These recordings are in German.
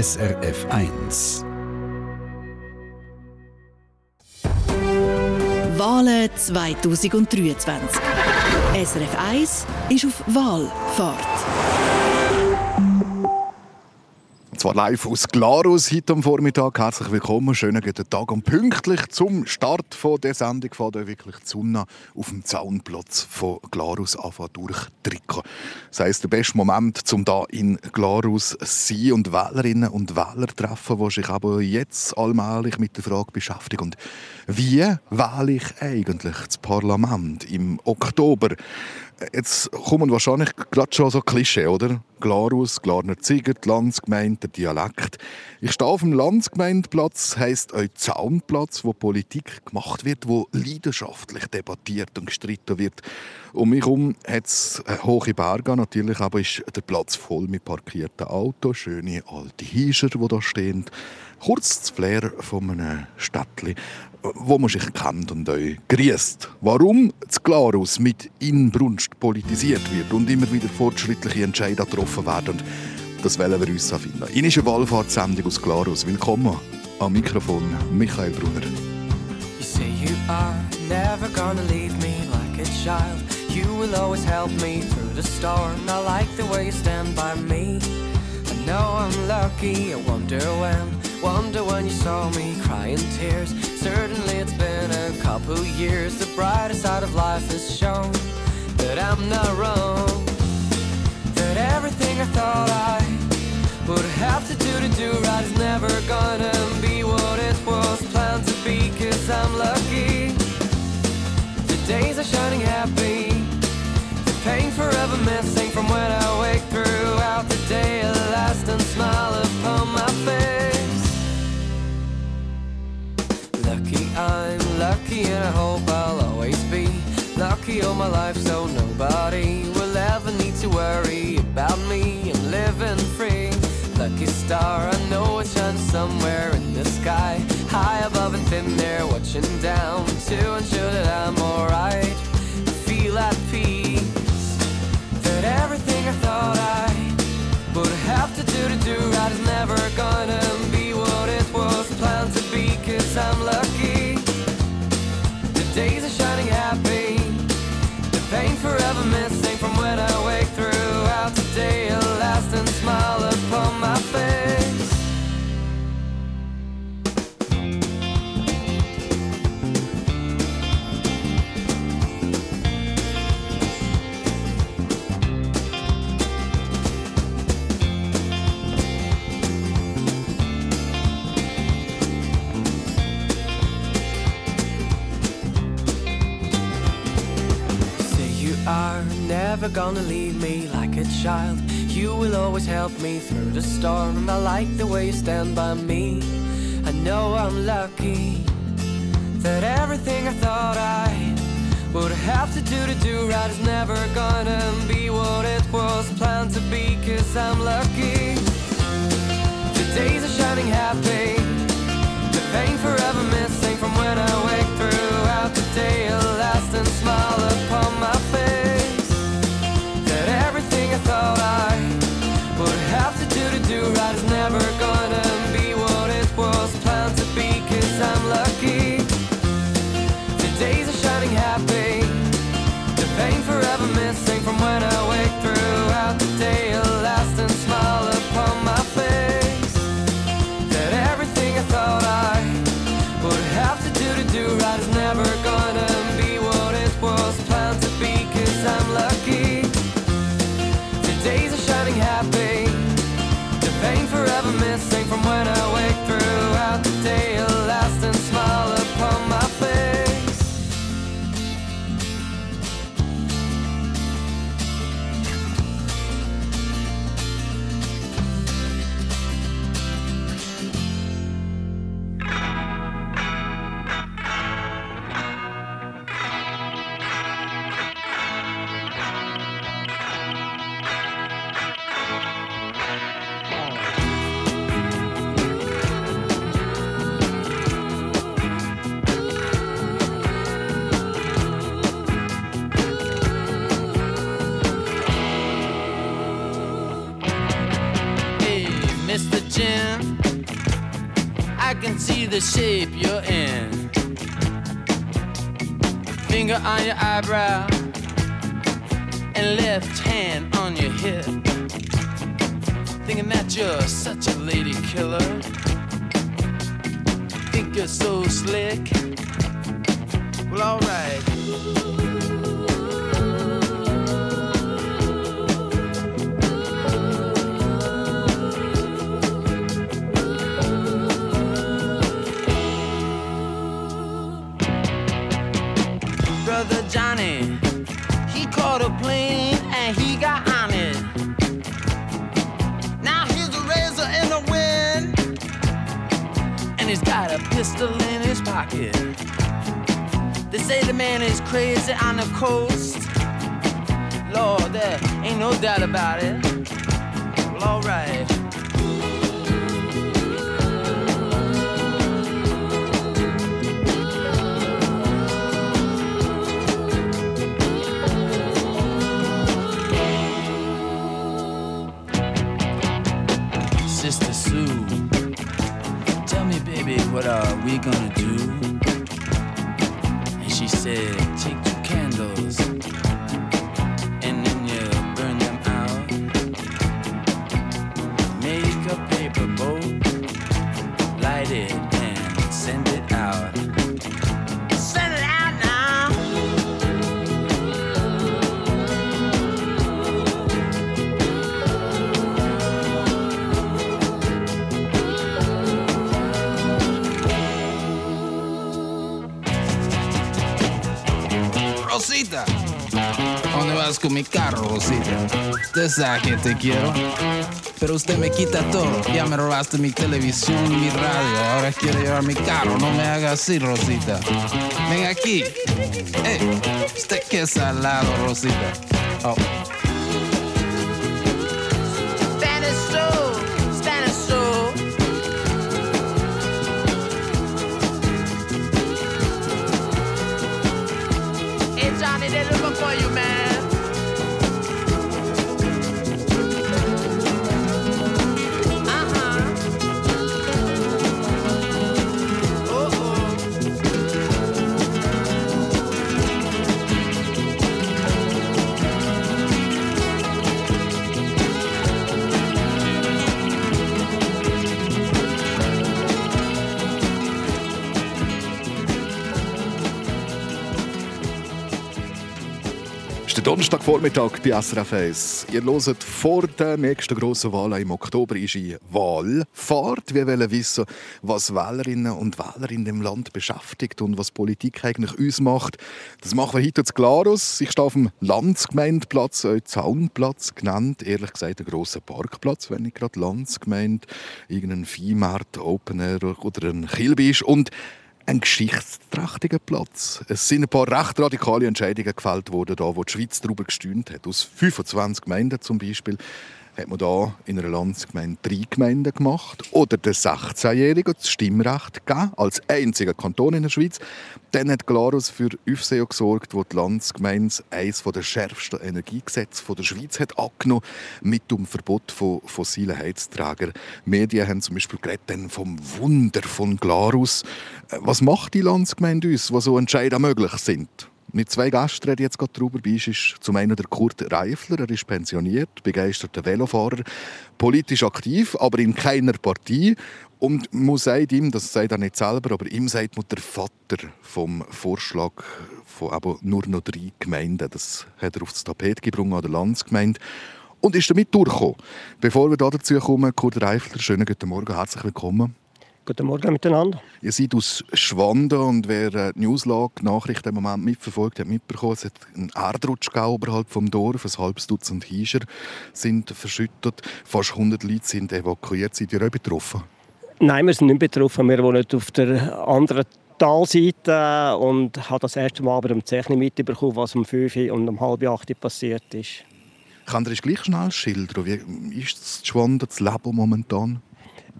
SRF 1. Wahlen 2023. SRF 1 ist auf Wahlfahrt zwar live aus Glarus heute am Vormittag. Herzlich willkommen, schönen guten Tag. Und pünktlich zum Start von der Sendung fährt wirklich die Sonne auf dem Zaunplatz von Glarus anfangen durchdrücken. Das heisst, der beste Moment, um da in Glarus sein und Wählerinnen und Wähler treffen, die sich aber jetzt allmählich mit der Frage beschäftigen. Und wie wähle ich eigentlich das Parlament im Oktober? Jetzt kommen wahrscheinlich gerade schon so Klischee, oder? Glarus, Glarner Ziger, die Landsgemeinde, der Dialekt. Ich stehe auf dem Landsgemeindeplatz, heisst ein Zaunplatz, wo Politik gemacht wird, wo leidenschaftlich debattiert und gestritten wird. Um mich herum hat es hohe Berge natürlich, aber ist der Platz voll mit parkierten Autos, schöne alte Hiescher, die da stehen. Kurz das Flair von einem Städtchen wo man sich kennt und euch grüßt. Warum das Glarus mit Inbrunst politisiert wird und immer wieder fortschrittliche Entscheidungen getroffen werden, das wollen wir uns finden. In eine Wallfahrtssendung aus Glarus. Willkommen am Mikrofon Michael Brunner. You say you are never gonna leave me like a child. You will always help me through the storm. I like the way you stand by me. Know I'm lucky, I wonder when. Wonder when you saw me crying tears. Certainly it's been a couple years. The brighter side of life has shown that I'm not wrong. That everything I thought I would have to do to do right is never gonna be what it was planned to be. Cause I'm lucky. The days are shining happy. The pain forever missing from when I I'm lucky and I hope I'll always be lucky all my life so nobody will ever need to worry about me. I'm living free. Lucky star, I know it's shining somewhere in the sky. High above and thin there, watching down to ensure that I'm alright. Feel at peace. That everything I thought I would have to do to do right is never gonna be days are shining never gonna leave me like a child. You will always help me through the storm. I like the way you stand by me. I know I'm lucky that everything I thought I would have to do to do right is never gonna be what it was planned to be. Cause I'm lucky. The days are shining happy. The pain forever missing from when I wake throughout the day. A lasting smile upon my thought I would have to do to do right is never the shape you're in. Finger on your eyebrow and left hand on your hip. Thinking that you're such a lady killer. Think you're so slick. Well, alright. Johnny, he caught a plane and he got on it. Now he's a razor in the wind, and he's got a pistol in his pocket. They say the man is crazy on the coast. Lord, there ain't no doubt about it. Well, alright. Gonna do? ¿A ¿dónde vas con mi carro, Rosita? Usted sabe que te quiero, pero usted me quita todo. Ya me robaste mi televisión, mi radio, ahora quiere llevar mi carro. No me haga así, Rosita. Ven aquí. Ey, usted qué salado, Rosita. Oh. Ist der Donnerstagvormittag bei SRF 1. Ihr hört vor der nächsten grossen Wahl im Oktober ist eine Wahlfahrt. Wir wollen wissen, was Wählerinnen und Wähler in dem Land beschäftigt und was Politik eigentlich uns macht. Das machen wir heute zu Glarus. Ich stehe auf dem Landsgemeindeplatz, auch Zaunplatz genannt. Ehrlich gesagt, ein grosser Parkplatz, wenn nicht gerade Landsgemeinde, irgendein Viehmarkt, Open Air oder ein Kilby ist. Und ein geschichtsträchtiger Platz. Es sind ein paar recht radikale Entscheidungen gefällt worden, da, wo die Schweiz darüber gestühnt hat. Aus 25 Gemeinden zum Beispiel hat man da in einer Landsgemeinde drei Gemeinden gemacht. Oder der 16-Jährigen das Stimmrecht gegeben, als einziger Kanton in der Schweiz. Dann hat Glarus für Aufsehen gesorgt, wo die Landsgemeinde eines der schärfsten Energiegesetze der Schweiz hat angenommen mit dem Verbot von fossilen Heizträgern. Medien haben zum Beispiel geredet vom Wunder von Glarus. Äh, Was macht die Landsgemeinde uns, wo so Entscheidungen möglich sind? Mit zwei Gästen rede ich jetzt gerade darüber. Bei uns ist zum einen der Kurt Reifler, er ist pensioniert, begeisterter Velofahrer, politisch aktiv, aber in keiner Partei. Und man sagt ihm, das sagt er nicht selber, aber ihm sagt man der Vater vom Vorschlag von eben nur noch drei Gemeinden. Das hat er aufs Tapet gebracht an der Landsgemeinde und ist damit durchgekommen. Bevor wir da dazu kommen, Kurt Reifler, schönen guten Morgen, herzlich willkommen. Guten Morgen miteinander. Ihr seid aus Schwanden und wer äh, die Newslage, Nachrichten im Moment mitverfolgt hat, mitbekommen, es hat einen Erdrutsch oberhalb vom Dorf. Ein halbes Dutzend Hiescher sind verschüttet. Fast 100 Leute sind evakuiert. Seid ihr auch betroffen? Nein, wir sind nicht betroffen. Wir wohnen auf der anderen Talseite und haben das erste Mal aber um 10 Uhr mitbekommen, was um 5 Uhr und um halb 8 Uhr passiert ist. Kann ihr gleich schnell schildern, wie ist das Schwanden, das Leben momentan?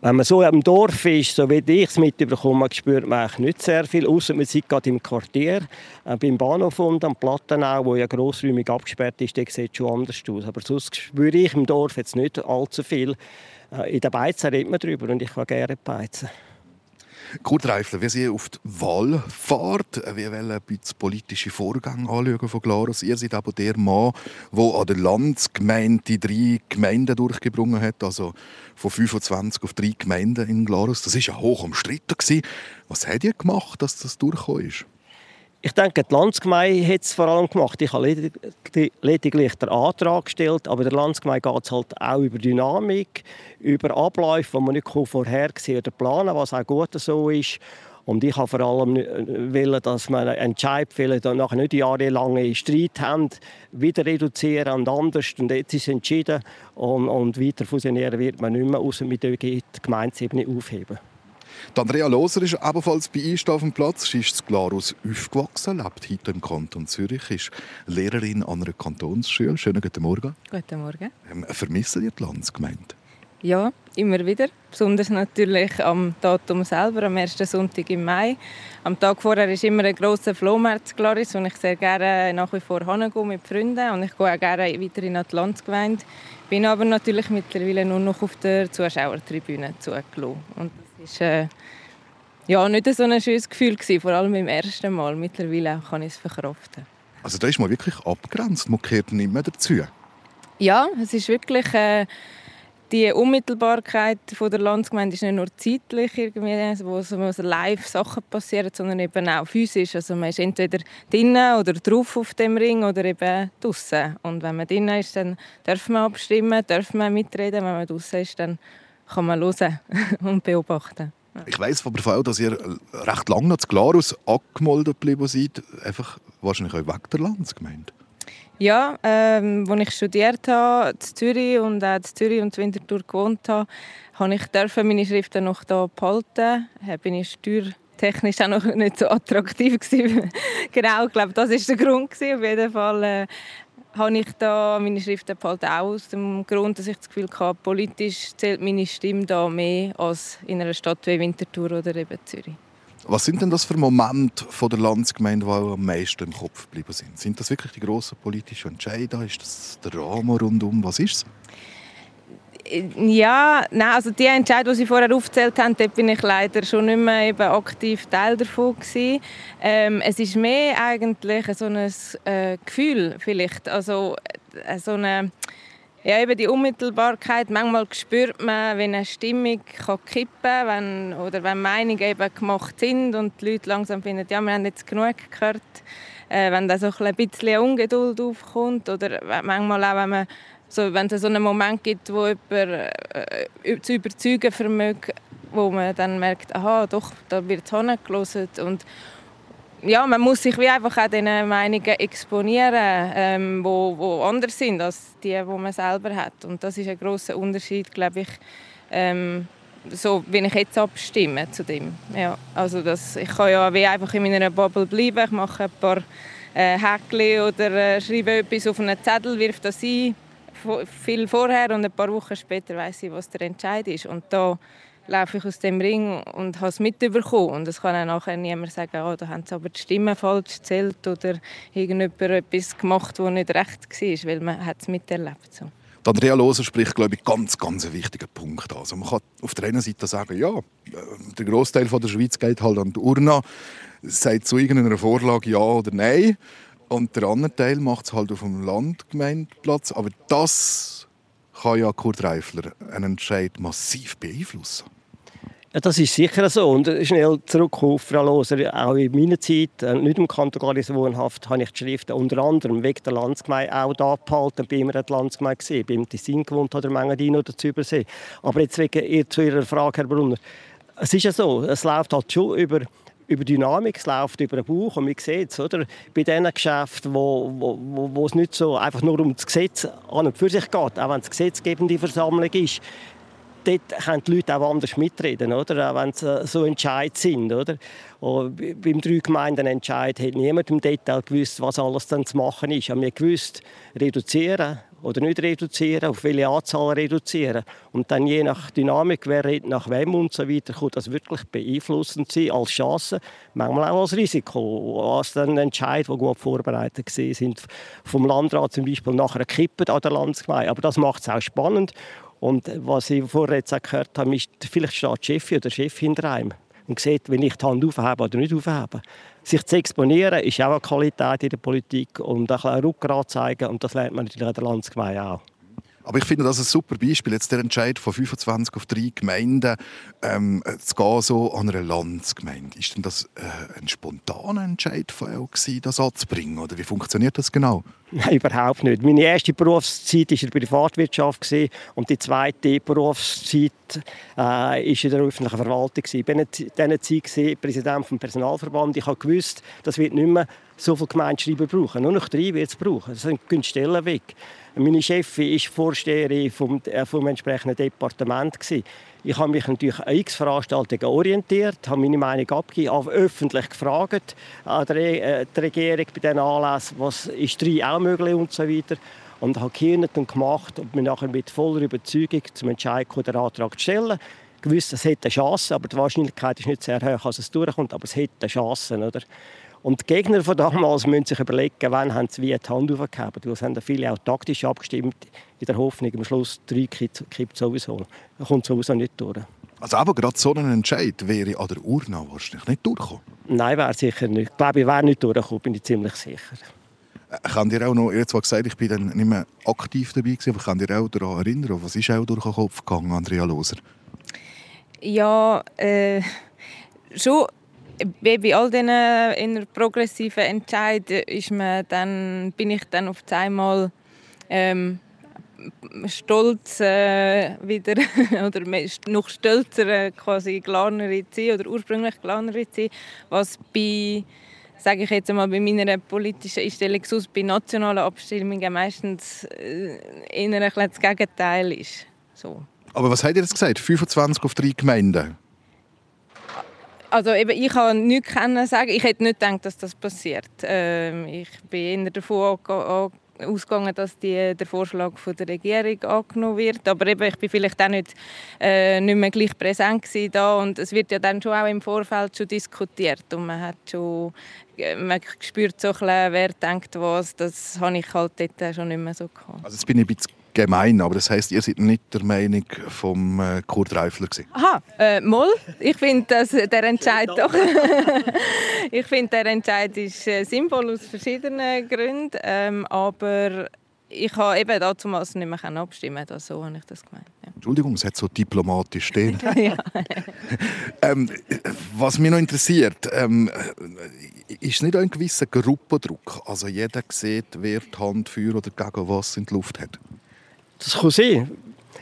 Wenn man so im Dorf ist, so wie ich es mitbekomme, spürt man eigentlich nicht sehr viel, außer man sieht gerade im Quartier, äh, beim Bahnhof und am Plattenau, wo ja grossräumig abgesperrt ist, der sieht schon anders aus. Aber sonst spüre ich im Dorf jetzt nicht allzu viel. Äh, in den Beizen redet man darüber und ich kann gerne beizen. Kurt Reifler, wie Sie auf die Wahl fahrt, wir wollen ein bisschen politische Vorgänge anschauen von Glarus. Ihr seid aber der Mann, der an der Landsgemeinde die drei Gemeinden durchgebrungen hat, also von 25 auf drei Gemeinden in Glarus. Das war ja hoch umstritten. Was habt ihr gemacht, dass das durchgekommen ist? Ich denke, die Landsgemeinde hat es vor allem gemacht. Ich habe lediglich den Antrag gestellt, aber der Landsgemeinde geht es halt auch über Dynamik, über Abläufe, die man nicht vorhersehen oder planen was auch gut so ist. Und ich habe vor allem äh, wollen, dass man einen Entscheid fällt und nachher nicht jahrelange Streit haben, wieder reduzieren und anders. Und jetzt ist entschieden und, und weiter fusionieren wird man nicht mehr, außer mit der Gemeindeebene aufheben. Die Andrea Loser ist ebenfalls bei Einst auf dem Platz. Sie ist zu Glarus aufgewachsen, lebt heute im Kanton Zürich, ist Lehrerin an einer Kantonsschule. Schönen guten Morgen. Guten Morgen. Ähm, vermissen Sie die Landsgemeinde? Ja, immer wieder. Besonders natürlich am Datum selber, am ersten Sonntag im Mai. Am Tag vorher ist immer ein grosser Flohmarkt Glaris, wo ich sehr gerne nach wie vor hingehe mit Freunden. Und ich gehe auch gerne weiter in die Landsgemeinde. Bin aber natürlich mittlerweile nur noch auf der Zuschauertribüne zugelassen. Und das ist äh, ja, nicht so ein schönes Gefühl, gewesen, vor allem beim ersten Mal. Mittlerweile kann ich es verkraften. Also da ist man wirklich abgrenzt, man gehört nicht mehr dazu. Ja, es ist wirklich... Äh, die Unmittelbarkeit von der Landsgemeinde ist nicht nur zeitlich, irgendwie, wo so live Sachen passieren, sondern eben auch physisch. Also man ist entweder drinnen oder drauf auf dem Ring oder eben draußen. Und wenn man drinnen ist, dann darf man abstimmen, darf man mitreden. Wenn man draußen ist, dann kann man hören und beobachten. Ich weiß von der Fall, dass ihr recht lange noch zu Glarus angemeldet geblieben seid, einfach wahrscheinlich auch weg der Landsgemeinde. Ja, ähm, als ich studiert habe in Zürich und auch in Zürich und in Winterthur gewohnt habe, habe ich meine Schriften noch hier behalten. Da bin ich steuertechnisch auch noch nicht so attraktiv gewesen. genau, ich glaube, das war der Grund gewesen. Auf jeden Fall äh, habe ich da meine Schriften behalten, auch aus dem Grund, dass ich das Gefühl hatte, politisch zählt meine Stimme da mehr als in einer Stadt wie Winterthur oder eben Zürich. Was sind denn das für Momente von der Landsgemeinde, die am meisten im Kopf geblieben sind? Sind das wirklich die grossen politischen Entscheidungen? Ist das der Rahmen rundum? Was ist es? Ja, nein, also die Entscheidung, die Sie vorher aufgezählt haben, dort bin ich leider schon nicht mehr eben aktiv Teil davon. Ähm, es ist mehr eigentlich so ein äh, Gefühl vielleicht, also äh, so eine ja, eben die Unmittelbarkeit. Manchmal spürt man, wenn eine Stimmung kann kippen kann oder wenn Meinungen eben gemacht sind und die Leute langsam finden, ja, wir haben jetzt genug gehört. Äh, wenn da so ein bisschen Ungeduld aufkommt oder manchmal auch, wenn, man so, wenn es so einen Moment gibt, wo jemand äh, zu überzeugen vermögt, wo man dann merkt, aha, doch, da wird hingelassen und ja, man muss sich wie einfach auch diesen Meinungen exponieren, ähm, wo, wo anders sind als die, die man selber hat. Und das ist ein großer Unterschied, glaube ich, ähm, so wie ich jetzt abstimme zu dem. Ja, also das, ich kann ja wie einfach in meiner Bubble bleiben. Ich mache ein paar äh, Häkchen oder äh, schreibe etwas auf einen Zettel, wirf das ein, viel vorher und ein paar Wochen später weiß ich, was der Entscheid ist. Und da laufe ich aus dem Ring und habe es mitbekommen. Und es kann auch nachher niemand sagen, oh, da haben sie aber die Stimmen falsch gezählt oder irgendjemand etwas gemacht, was nicht recht war, weil man es miterlebt so. Andrea Loser spricht, glaube ich, ganz, ganz einen wichtigen Punkt an. Also man kann auf der einen Seite sagen, ja, der Großteil der Schweiz geht halt an die Urne, sagt zu irgendeiner Vorlage ja oder nein. Und der andere Teil macht es halt auf dem Landgemeindeplatz. Aber das kann ja Kurt Reifler einen Entscheid massiv beeinflussen. Ja, das ist sicher so. Und schnell zurück auf Frau Loser. Auch in meiner Zeit, äh, nicht im Kanton Gallis wohnhaft, habe ich die Schriften unter anderem wegen der Landsgemeinde auch da behalten. Bin immer in der Landsgemeinde gesehen, bin im Tessin gewohnt oder Mengadin oder Übersee. Aber jetzt wegen ihr zu Ihrer Frage, Herr Brunner. Es ist ja so, es läuft halt schon über über Dynamik, es läuft über den Bauch und man sieht es, oder? bei diesen Geschäften, wo, wo, wo, wo es nicht so einfach nur um das Gesetz an und für sich geht, auch wenn es gesetzgebende Versammlung ist, dort können die Leute auch anders mitreden, oder? auch wenn sie so entscheid sind. Oder? Beim drei Gemeinden Entscheid hat niemand im Detail gewusst, was alles dann zu machen ist. Wir gewusst, reduzieren oder nicht reduzieren, auf welche Anzahl reduzieren. Und dann je nach Dynamik, wer redet nach wem und so weiter, kann das wirklich beeinflussend sein als Chance, manchmal auch als Risiko. Was dann Entscheid, die gut vorbereitet sind vom Landrat zum Beispiel nachher kippen an der Landsgemeinde. Aber das macht es auch spannend. Und was ich vorher jetzt auch gehört habe, ist, vielleicht steht der Chef oder Chef hinter einem und sieht, wenn ich die Hand aufhebe oder nicht aufhebe. Sich zu exponieren ist auch eine Qualität in der Politik und ein bisschen Rückgrat zeigen und das lernt man natürlich in der Landsgemeinde auch. Aber ich finde das ein super Beispiel. Jetzt der Entscheid von 25 auf drei Gemeinden ähm, zu gehen, so an einer Landsgemeinde. Ist denn das äh, ein spontaner Entscheid von euch, gewesen, das anzubringen? Oder wie funktioniert das genau? Nein, überhaupt nicht. Meine erste Berufszeit war in der Privatwirtschaft und die zweite Berufszeit äh, war in der öffentlichen Verwaltung. Ich war in dieser Zeit Präsident des Personalverband. Ich habe gewusst, das nicht mehr so viele Gemeindeschreiber brauchen. Nur noch drei wird es brauchen. Das sind Stellen weg. Meine Chefin war Vorsteherin vom, äh, vom entsprechenden Departement. Gewesen. Ich habe mich natürlich an x Veranstaltungen orientiert, habe meine Meinung abgegeben, öffentlich gefragt an der, äh, die Regierung bei diesen Anlässen, was ist drei auch möglich und so weiter. Und habe gehirnt und gemacht und mich nachher mit voller Überzeugung zum Entscheid den Antrag zu stellen. Gewusst, es hätte eine Chance, aber die Wahrscheinlichkeit ist nicht sehr hoch, dass es durchkommt, aber es hätte eine Chance. Oder? Und die Gegner von damals müssen sich überlegen, wann haben sie wie die Hand aufgegeben. Weil es haben viele auch taktisch abgestimmt, in der Hoffnung, am Schluss drei kippt sowieso. Da kommt sowieso nicht durch. Also aber gerade so ein Entscheid wäre an der Urna wahrscheinlich nicht durchgekommen? Nein, wäre sicher nicht. Ich glaube, ich wäre nicht durchgekommen, bin ich ziemlich sicher. Ich kann dir auch noch, ihr zwar gesagt, ich bin dann nicht mehr aktiv dabei gewesen, aber ich kann dir auch daran erinnern, was ist auch durch den Kopf gegangen, Andrea Loser? Ja, äh, schon bei all diesen in progressiven Entscheiden ist man dann, bin ich dann auf einmal ähm, stolz äh, wieder oder noch stolzer äh, quasi Glarnerin zu oder ursprünglich Glarnerin zu was bei sage ich jetzt einmal bei meiner politischen Einstellung sonst bei nationalen Abstimmungen meistens äh, eher ein das Gegenteil ist. So. Aber was hat ihr jetzt gesagt? 25 auf drei Gemeinden? Also eben, ich kann nichts sagen. Ich hätte nicht gedacht, dass das passiert. Ähm, ich bin eher davon ausgegangen, dass die, der Vorschlag von der Regierung angenommen wird. Aber eben, ich bin vielleicht auch nicht, äh, nicht mehr gleich präsent da und es wird ja dann schon auch im Vorfeld schon diskutiert und man hat schon man spürt so ein bisschen, wer denkt was. Das habe ich halt dort schon nicht mehr so gehabt. Also jetzt bin ich ein bisschen gemein, aber das heißt, ihr seid nicht der Meinung vom äh, Kurt Reifler gewesen. Aha, äh, Moll. Ich finde, der Entscheid doch. ich finde, der Entscheid ist äh, sinnvoll aus verschiedenen Gründen, ähm, aber ich habe eben damals nicht mehr abstimmen können. So habe ich das gemeint. Ja. Entschuldigung, es hat so diplomatisch stehen. ähm, was mich noch interessiert, ähm, ist nicht ein gewisser Gruppendruck? Also jeder sieht, wer die Hand für oder gegen was in die Luft hat. Das kann sein.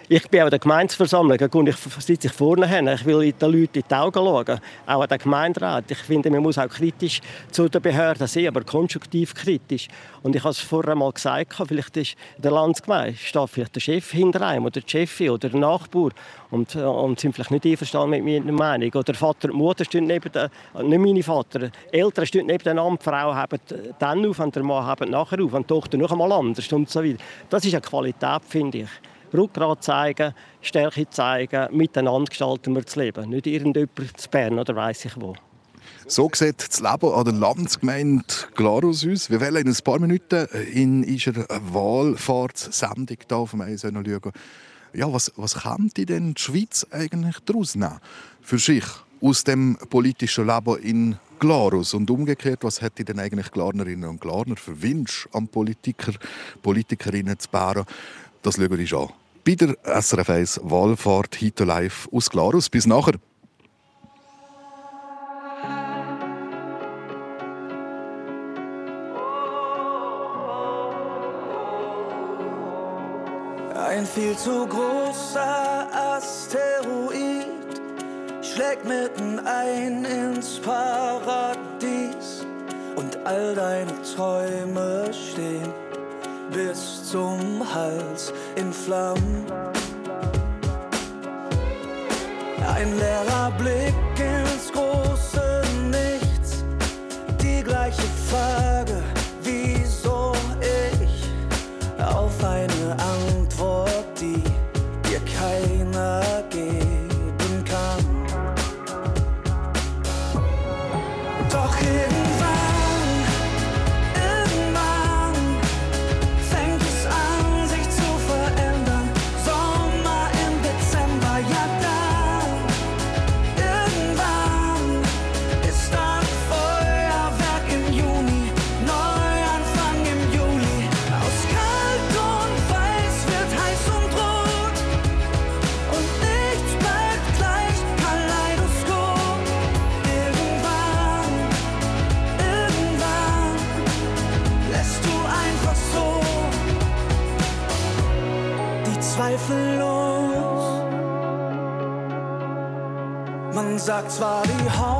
Ich bin auch in der Gemeindeversammlung und ich sitze vorne hin. Ich will den Leuten in die Augen schauen, auch an den Gemeinderat. Ich finde, man muss auch kritisch zu den Behörden sein, aber konstruktiv kritisch. Und ich habe es vorher mal gesagt, vielleicht ist der Landsgemeinde vielleicht der Chef hinter einem oder die Chefin oder der Nachbar und, und sind vielleicht nicht einverstanden mit meiner Meinung. Oder Vater und Mutter stehen neben der, nicht meine Vater, Eltern stehen neben der die Frau haben dann auf und der Mann haben nachher auf und die Tochter noch einmal anders und so weiter. Das ist eine Qualität, finde ich. Rückgrat zeigen, Stärke zeigen, miteinander gestalten wir das Leben. Nicht irgendjemand zu Bern oder weiss ich wo. So sieht das Leben an der Landsgemeinde Glarus aus. Wir wollen in ein paar Minuten in unserer Wahlfahrtssendung hier auf dem Eis schauen. Ja, was, was könnte denn die Schweiz eigentlich daraus nehmen? Für sich, aus dem politischen Leben in Glarus. Und umgekehrt, was hätte denn eigentlich Glarnerinnen und Glarner für Wünsche an Politiker, Politikerinnen zu bären? Das schauen wir uns an. Bei der SRF 1 Wahlfahrt Hito Live aus Glarus. Bis nachher. Ein viel zu großer Asteroid schlägt mitten ein ins Paradies und all deine Träume stehen bis zum Hals in Flammen. Ein leerer Blick sagt zwar die Haut,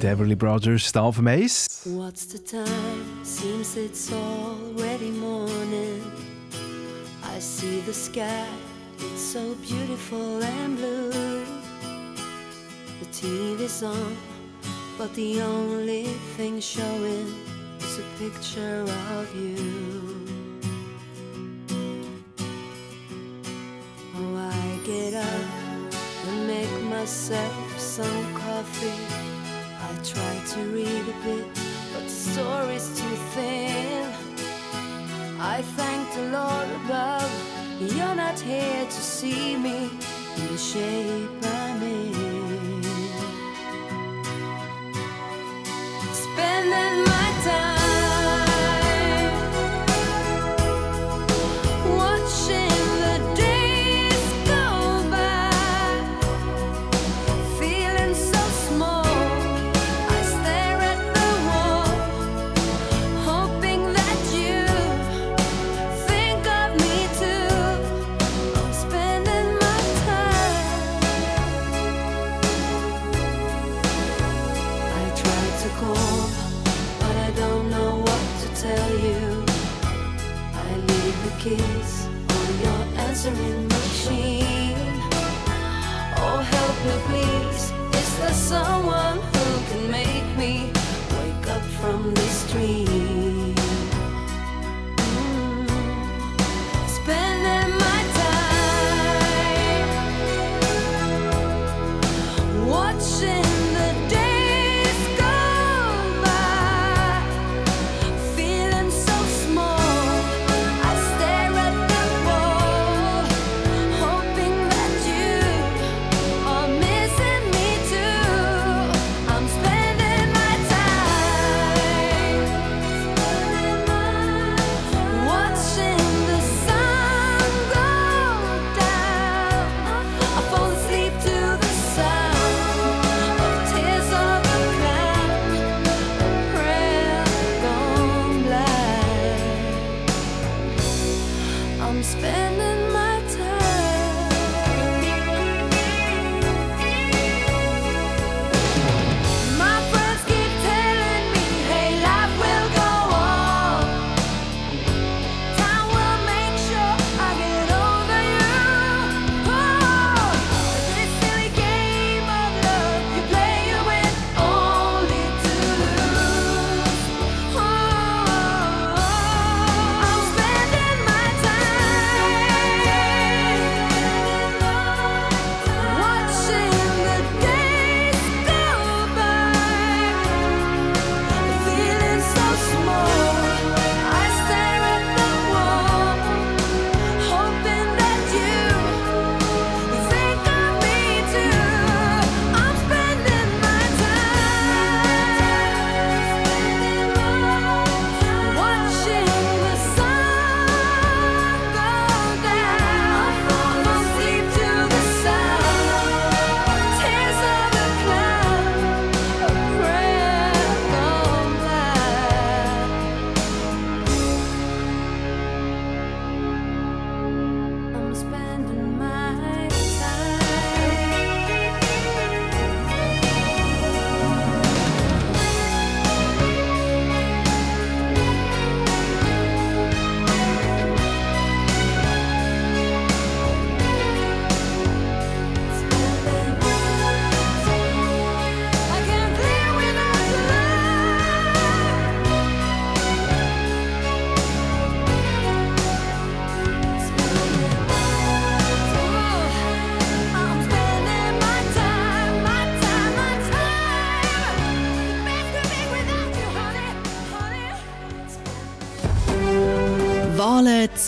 the Everly Brothers, Staff Mace. What's the time? Seems it's already morning. I see the sky, it's so beautiful and blue. The TV's on, but the only thing showing is a picture of you. Oh, I get up and make myself some to read a bit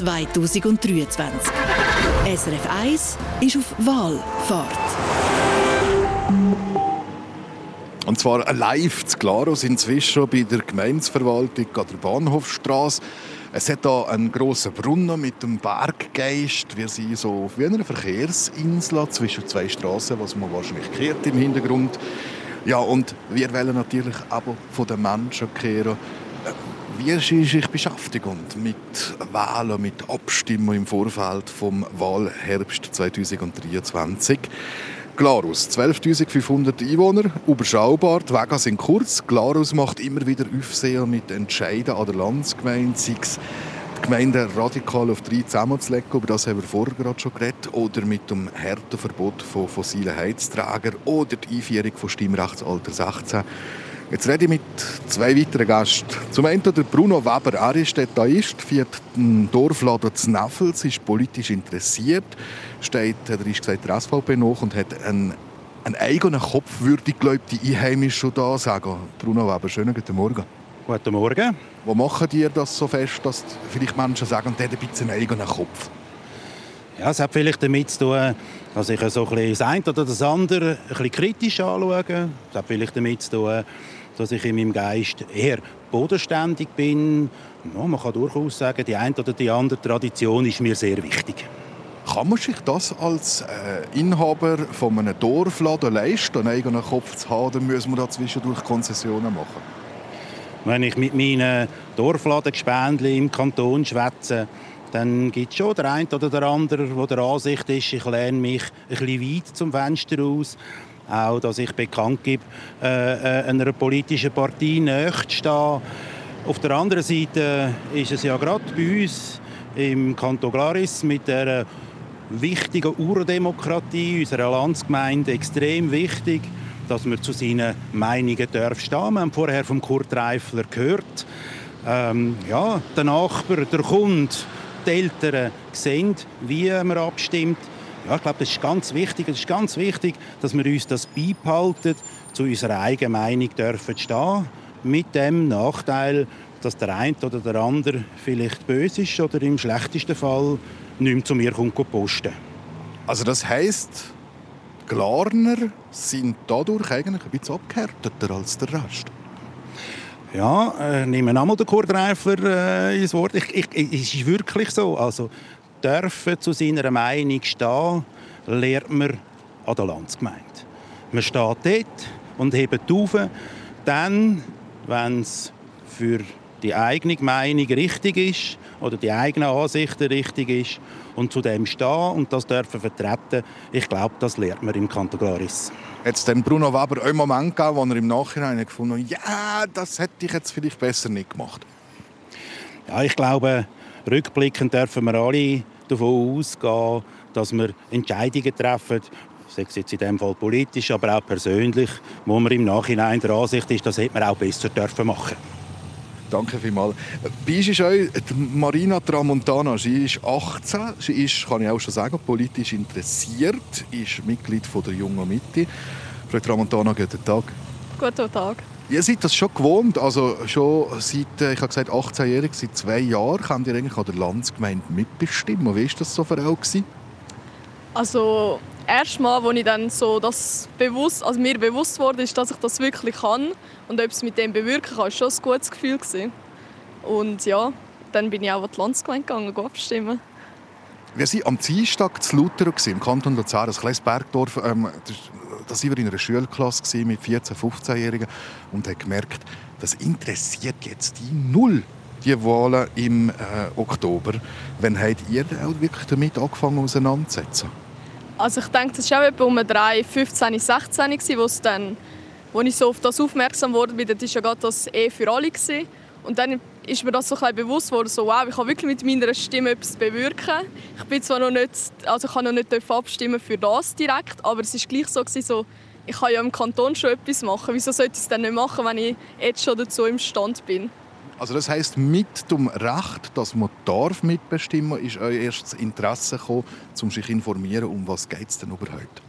2023. SRF 1 ist auf Wahlfahrt. Und zwar live zu Glarus inzwischen bei der Gemeindeverwaltung an der Bahnhofstrasse. Es hat hier einen grossen Brunnen mit dem Berggeist. Wir sind so auf einer Verkehrsinsel zwischen zwei Straßen, was man wahrscheinlich kehrt im Hintergrund. Ja, und wir wollen natürlich aber von den Menschen kehren, wie Sie sich beschäftigen mit Wahlen, mit Abstimmen im Vorfeld vom Wahlherbst 2023? Glarus, 12.500 Einwohner, überschaubar, die Wege sind kurz. Glarus macht immer wieder Aufsehen mit Entscheiden an der Landsgemeinde, sei es die Gemeinde radikal auf drei zusammenzulegen, über das haben wir vorher gerade schon geredet, oder mit dem Härtenverbot von fossilen Heizträgern oder die Einführung von Stimmrechtsalter 16. Jetzt rede ich mit zwei weiteren Gästen. Zum einen der Bruno Weber, er ist führt den Dorfladen zu Neffels, ist politisch interessiert, steht, hat er ist gesagt, der SVP nach und hat einen, einen eigenen Kopf, würde ich glaube, die Einheimischen schon da sagen. Bruno Weber, schönen guten Morgen. Guten Morgen. Wo machen ihr das so fest, dass vielleicht Menschen sagen, der hat ein bisschen einen eigenen Kopf? Ja, es hat vielleicht damit zu tun, dass ich so ein bisschen das eine oder das andere ein bisschen kritisch anschaue. Es hat vielleicht damit zu tun, dass ich in meinem Geist eher bodenständig bin. Ja, man kann durchaus sagen, die eine oder die andere Tradition ist mir sehr wichtig. Kann man sich das als äh, Inhaber von einem Dorfladen leisten, einen eigenen Kopf zu haben, oder müssen wir da zwischendurch Konzessionen machen? Wenn ich mit meinen Dorfladengespendli im Kanton schwätze, dann gibt es schon der eine oder der andere, der der Ansicht ist, ich lehne mich ein bisschen weit zum Fenster aus. Auch, dass ich bekannt gebe, äh, äh, einer politischen Partei näher stehen. Auf der anderen Seite ist es ja gerade bei uns im Kanton Glaris mit der wichtigen Urdemokratie unserer Landsgemeinde extrem wichtig, dass man zu seinen Meinungen darf stehen. Wir haben vorher von Kurt Reifler gehört. Ähm, ja, der Nachbar, der Kunde, die Eltern sehen, wie man abstimmt. Ja, ich glaube, das ist ganz wichtig. Es ist ganz wichtig, dass wir uns das beibehalten, zu unserer eigenen Meinung dürfen stehen. Mit dem Nachteil, dass der eine oder der andere vielleicht böse ist oder im schlechtesten Fall nicht mehr zu mir kommt posten. Also das heisst, die Glarner sind dadurch eigentlich ein bisschen abgehärteter als der Rest. Ja, äh, nehmen wir einmal den Kurt Reifler äh, ins Wort. Ich, ich, es ist wirklich so. Also, dürfen zu seiner Meinung stehen, lernt man an der Landsgemeinde. Man steht dort und hebt auf, dann, wenn es für die eigene Meinung richtig ist oder die eigenen Ansichten richtig ist und zu dem stehen und das dürfen vertreten, ich glaube, das lernt man im Kanton Glaris. Hat es Bruno Weber einen Moment gegeben, wo er im Nachhinein gefunden hat, ja, das hätte ich jetzt vielleicht besser nicht gemacht? Ja, ich glaube, rückblickend dürfen wir alle davon ausgehen, dass wir Entscheidungen treffen, sei es jetzt in dem Fall politisch, aber auch persönlich, wo man im Nachhinein der Ansicht ist, das hätte man auch besser dürfen machen Danke vielmals. Bei uns ist auch Marina Tramontana. Sie ist 18. Sie ist, kann ich auch schon sagen, politisch interessiert. ist Mitglied von der Jungen Mitte. Frau Tramontana, guten Tag. Guten Tag. Ihr seid das schon gewohnt. Also schon seit, äh, ich habe gesagt, 18-jährig, seit zwei Jahren, könnt ihr eigentlich an der Landsgemeinde mitbestimmen. Wie war das so für euch? Also erstmal, als ich dann so das bewusst, also mir bewusst wurde, ist, dass ich das wirklich kann und etwas mit dem bewirken kann, war schon ein gutes Gefühl gewesen. Und ja, dann bin ich auch an die Landsgemeinde gegangen, abstimmen. Wir waren am Dienstag zu Luther im Kanton Luzern, ein kleines Bergdorf. Ähm, da waren wir in einer Schulklasse mit 14-, 15-Jährigen und haben gemerkt, das interessiert jetzt die null die Wahlen im äh, Oktober. Wann habt ihr auch wirklich damit angefangen auseinanderzusetzen? Also ich denke, das war auch um 3, 15, 16, wo es dann, wo ich so auf das aufmerksam wurde, das ja gerade das eh für alle war. Und dann ist mir das so ein bewusst geworden, so, wow, ich kann wirklich mit meiner Stimme etwas bewirken. Ich bin zwar noch nicht, also ich kann noch nicht abstimmen für das direkt, aber es ist gleich so, so ich kann ja im Kanton schon etwas machen. Wieso sollte ich es dann nicht machen, wenn ich jetzt schon dazu im Stand bin? Also das heißt, mit dem Recht, dass man darf mitbestimmen, ist euer erstes Interesse gekommen, um sich zu informieren, um was geht es denn überhaupt?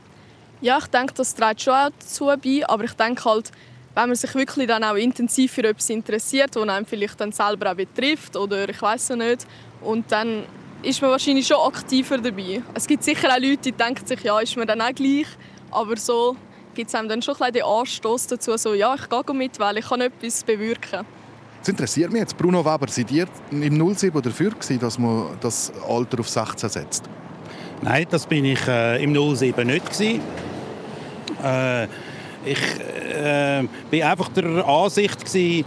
Ja, ich denke, das trägt schon auch dazu bei, aber ich denke halt, wenn man sich wirklich dann auch intensiv für etwas interessiert, das einem vielleicht dann selber auch betrifft oder ich weiß nicht, und dann ist man wahrscheinlich schon aktiver dabei. Es gibt sicher auch Leute, die denken sich, ja, ist mir dann auch gleich, aber so gibt es einem dann schon ein den Anstoß dazu, so, ja, ich gehe mit, weil ich kann etwas bewirken. Das interessiert mich jetzt. Bruno Weber, seid ihr im 07 dafür gewesen, dass man das Alter auf 16 setzt? Nein, das bin ich äh, im 07 nicht gewesen. Äh, ich äh, bin einfach der Ansicht gewesen,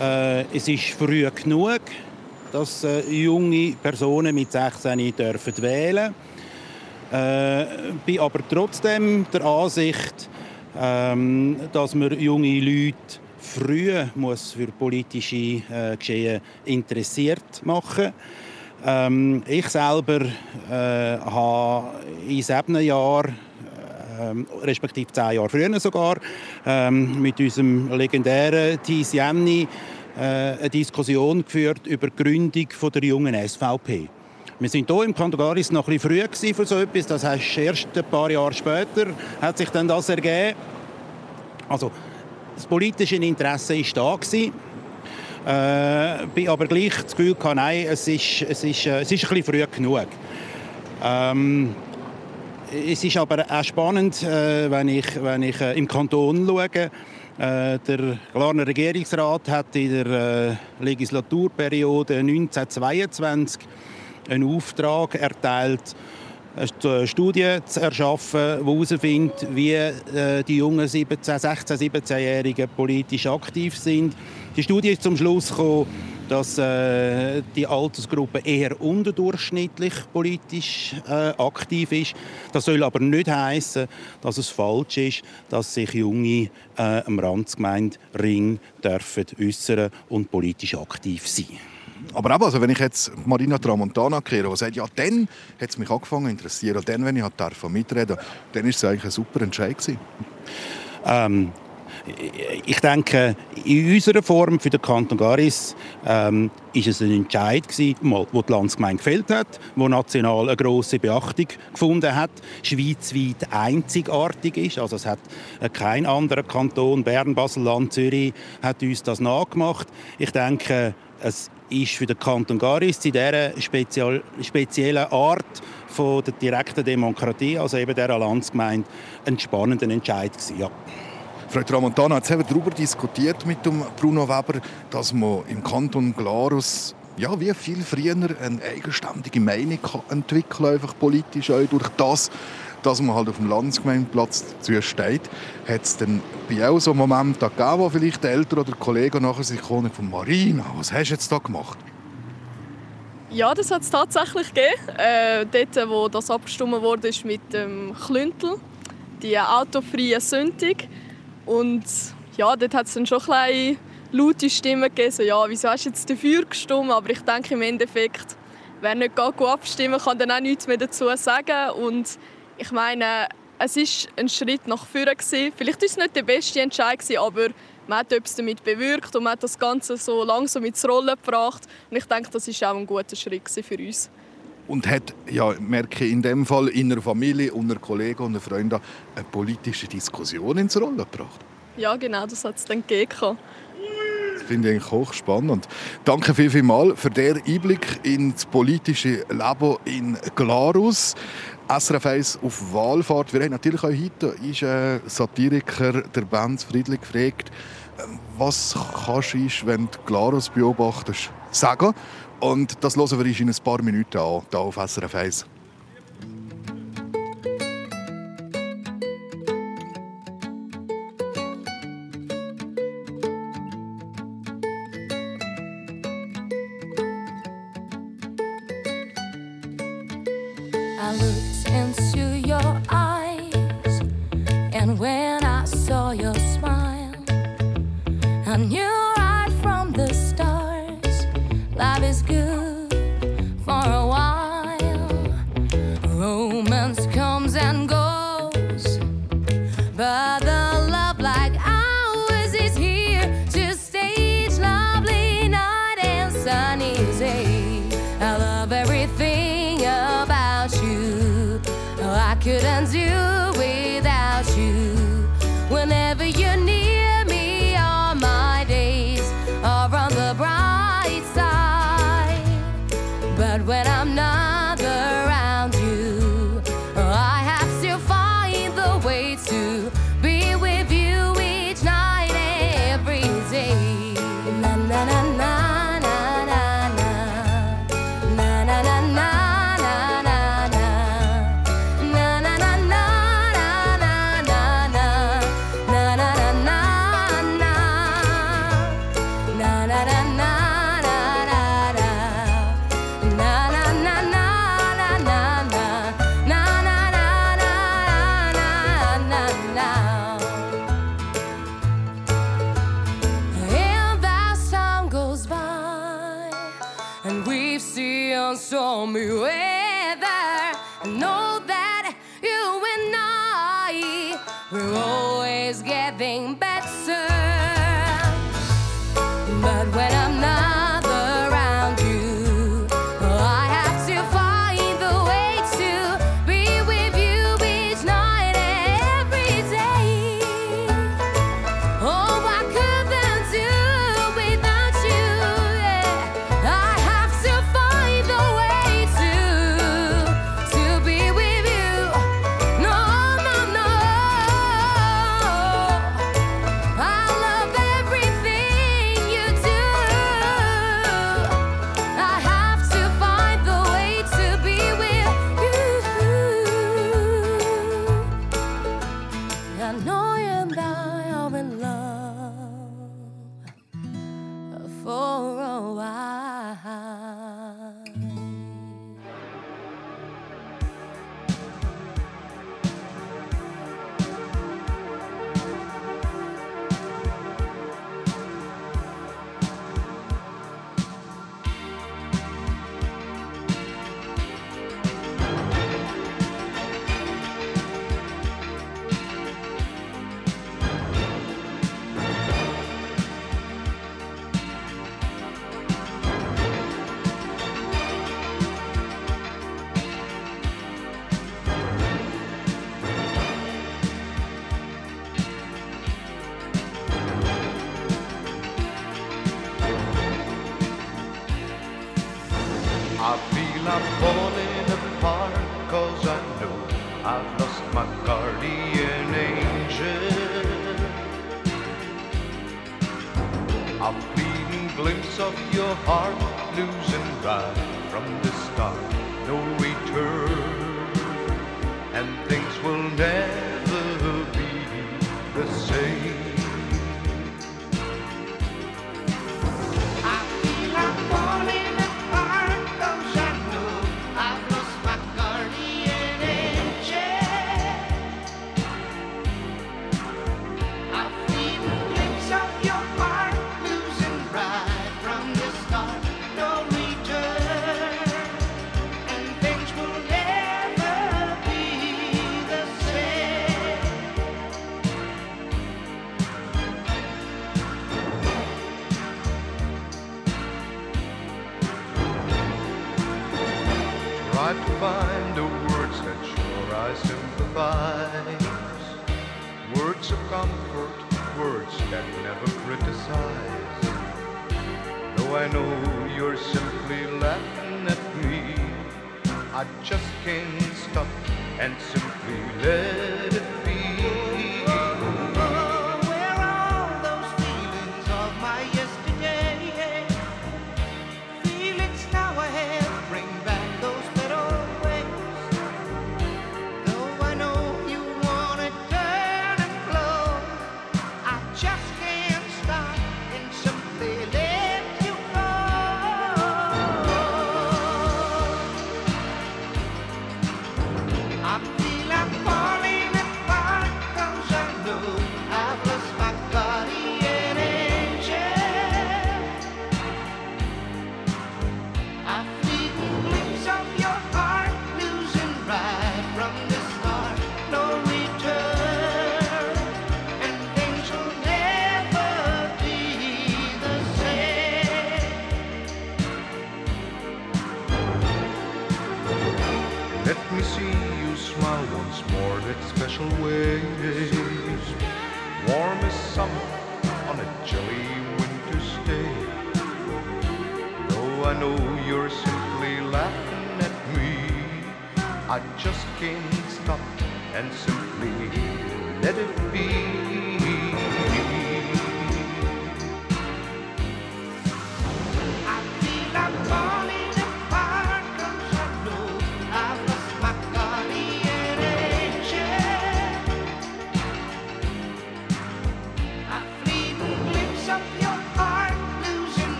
äh, es ist früh genug, dass äh, junge Personen mit 16 dürfen wählen. Äh, bin aber trotzdem der Ansicht, ähm, dass man junge Leute früh muss für politische äh, Geschehen interessiert machen. Ähm, ich selber äh, habe in sieben Jahren ähm, respektive zehn Jahre früher sogar, ähm, mit unserem legendären Thies Jenny äh, eine Diskussion geführt über die Gründung von der jungen SVP. Wir sind hier im Kanton Garis noch ein bisschen früh für so etwas. Das heißt, erst ein paar Jahre später hat sich dann das ergeben. Also, das politische Interesse war da. Gewesen. Äh, bin aber gleich das Gefühl gehabt, nein, es ist, es ist, äh, es ist ein bisschen früh genug. Ähm, es ist aber auch spannend, äh, wenn ich, wenn ich äh, im Kanton schaue. Äh, der Glarner Regierungsrat hat in der Legislaturperiode 1922 einen Auftrag erteilt, eine Studie zu erschaffen, die herausfindet, wie die jungen 17, 16, 17-Jährigen politisch aktiv sind. Die Studie ist zum Schluss gekommen, dass äh, die Altersgruppe eher unterdurchschnittlich politisch äh, aktiv ist. Das soll aber nicht heißen, dass es falsch ist, dass sich Junge äh, am Randsgemeindring dürfen äußern und politisch aktiv sein. Aber eben, also wenn ich jetzt Marina Tramontana kehre, die sagt, ja, dann hat es mich angefangen zu interessieren, dann, wenn ich halt darf mitreden dann war es eigentlich ein super Entscheid. Gewesen. Ähm, ich denke, in unserer Form für den Kanton Garis ähm, es ein Entscheid gewesen, wo die Landsgemeinde gefällt hat, wo national eine große Beachtung gefunden hat, schweizweit einzigartig ist. Also es hat äh, kein anderer Kanton, Bern, Basel, Land, Zürich, hat uns das nachgemacht. Ich denke, es ist für den Kanton Garis in dieser speziell, speziellen Art von der direkten Demokratie, also eben dieser Landsgemeinde, ein spannender Entscheid gewesen. Ja. Frau Tramontana hat selber darüber diskutiert mit dem Bruno Weber, dass man im Kanton Glarus ja, wie viel früher eine eigenständige Meinung entwickeln einfach politisch auch durch das, dass man halt auf dem Landsgemeindeplatz dazu steht. Hat es dann bei auch so Momente gegeben, wo vielleicht die Eltern oder Kollegen nachher sich kommen von Marina, was hast du jetzt da gemacht? Ja, das hat es tatsächlich gegeben. Äh, dort, wo das abgestimmt wurde, ist mit dem Klüntel, die autofreie Sündung. Und ja, dort hat es dann schon ein laute Stimmen gegeben, so, ja, wieso hast du jetzt dafür gestimmt? Aber ich denke im Endeffekt, wer nicht geht, geht abstimmen kann dann auch nichts mehr dazu sagen. Und ich meine, es war ein Schritt nach vorne. Vielleicht war es nicht der beste Entscheid, aber man hat etwas damit bewirkt und man hat das Ganze so langsam ins Rollen gebracht. Und ich denke, das war auch ein guter Schritt für uns. Und hat, ja, merke in dem Fall in der Familie, unter Kollegen und Freunden eine politische Diskussion ins Rollen gebracht? Ja, genau, das hat es dann gegeben. Das finde ich hochspannend. Danke viel, viel mal für den Einblick ins politische Leben in Glarus. SRF 1 auf Wahlfahrt. Wir haben natürlich auch heute ist ein Satiriker, der Benz Friedlich, gefragt, was kannst du, wenn du Glarus beobachtest, sagen? Und das hören wir uns in ein paar Minuten an, hier auf SRF 1. I looked into your eyes, and when I saw your smile, I knew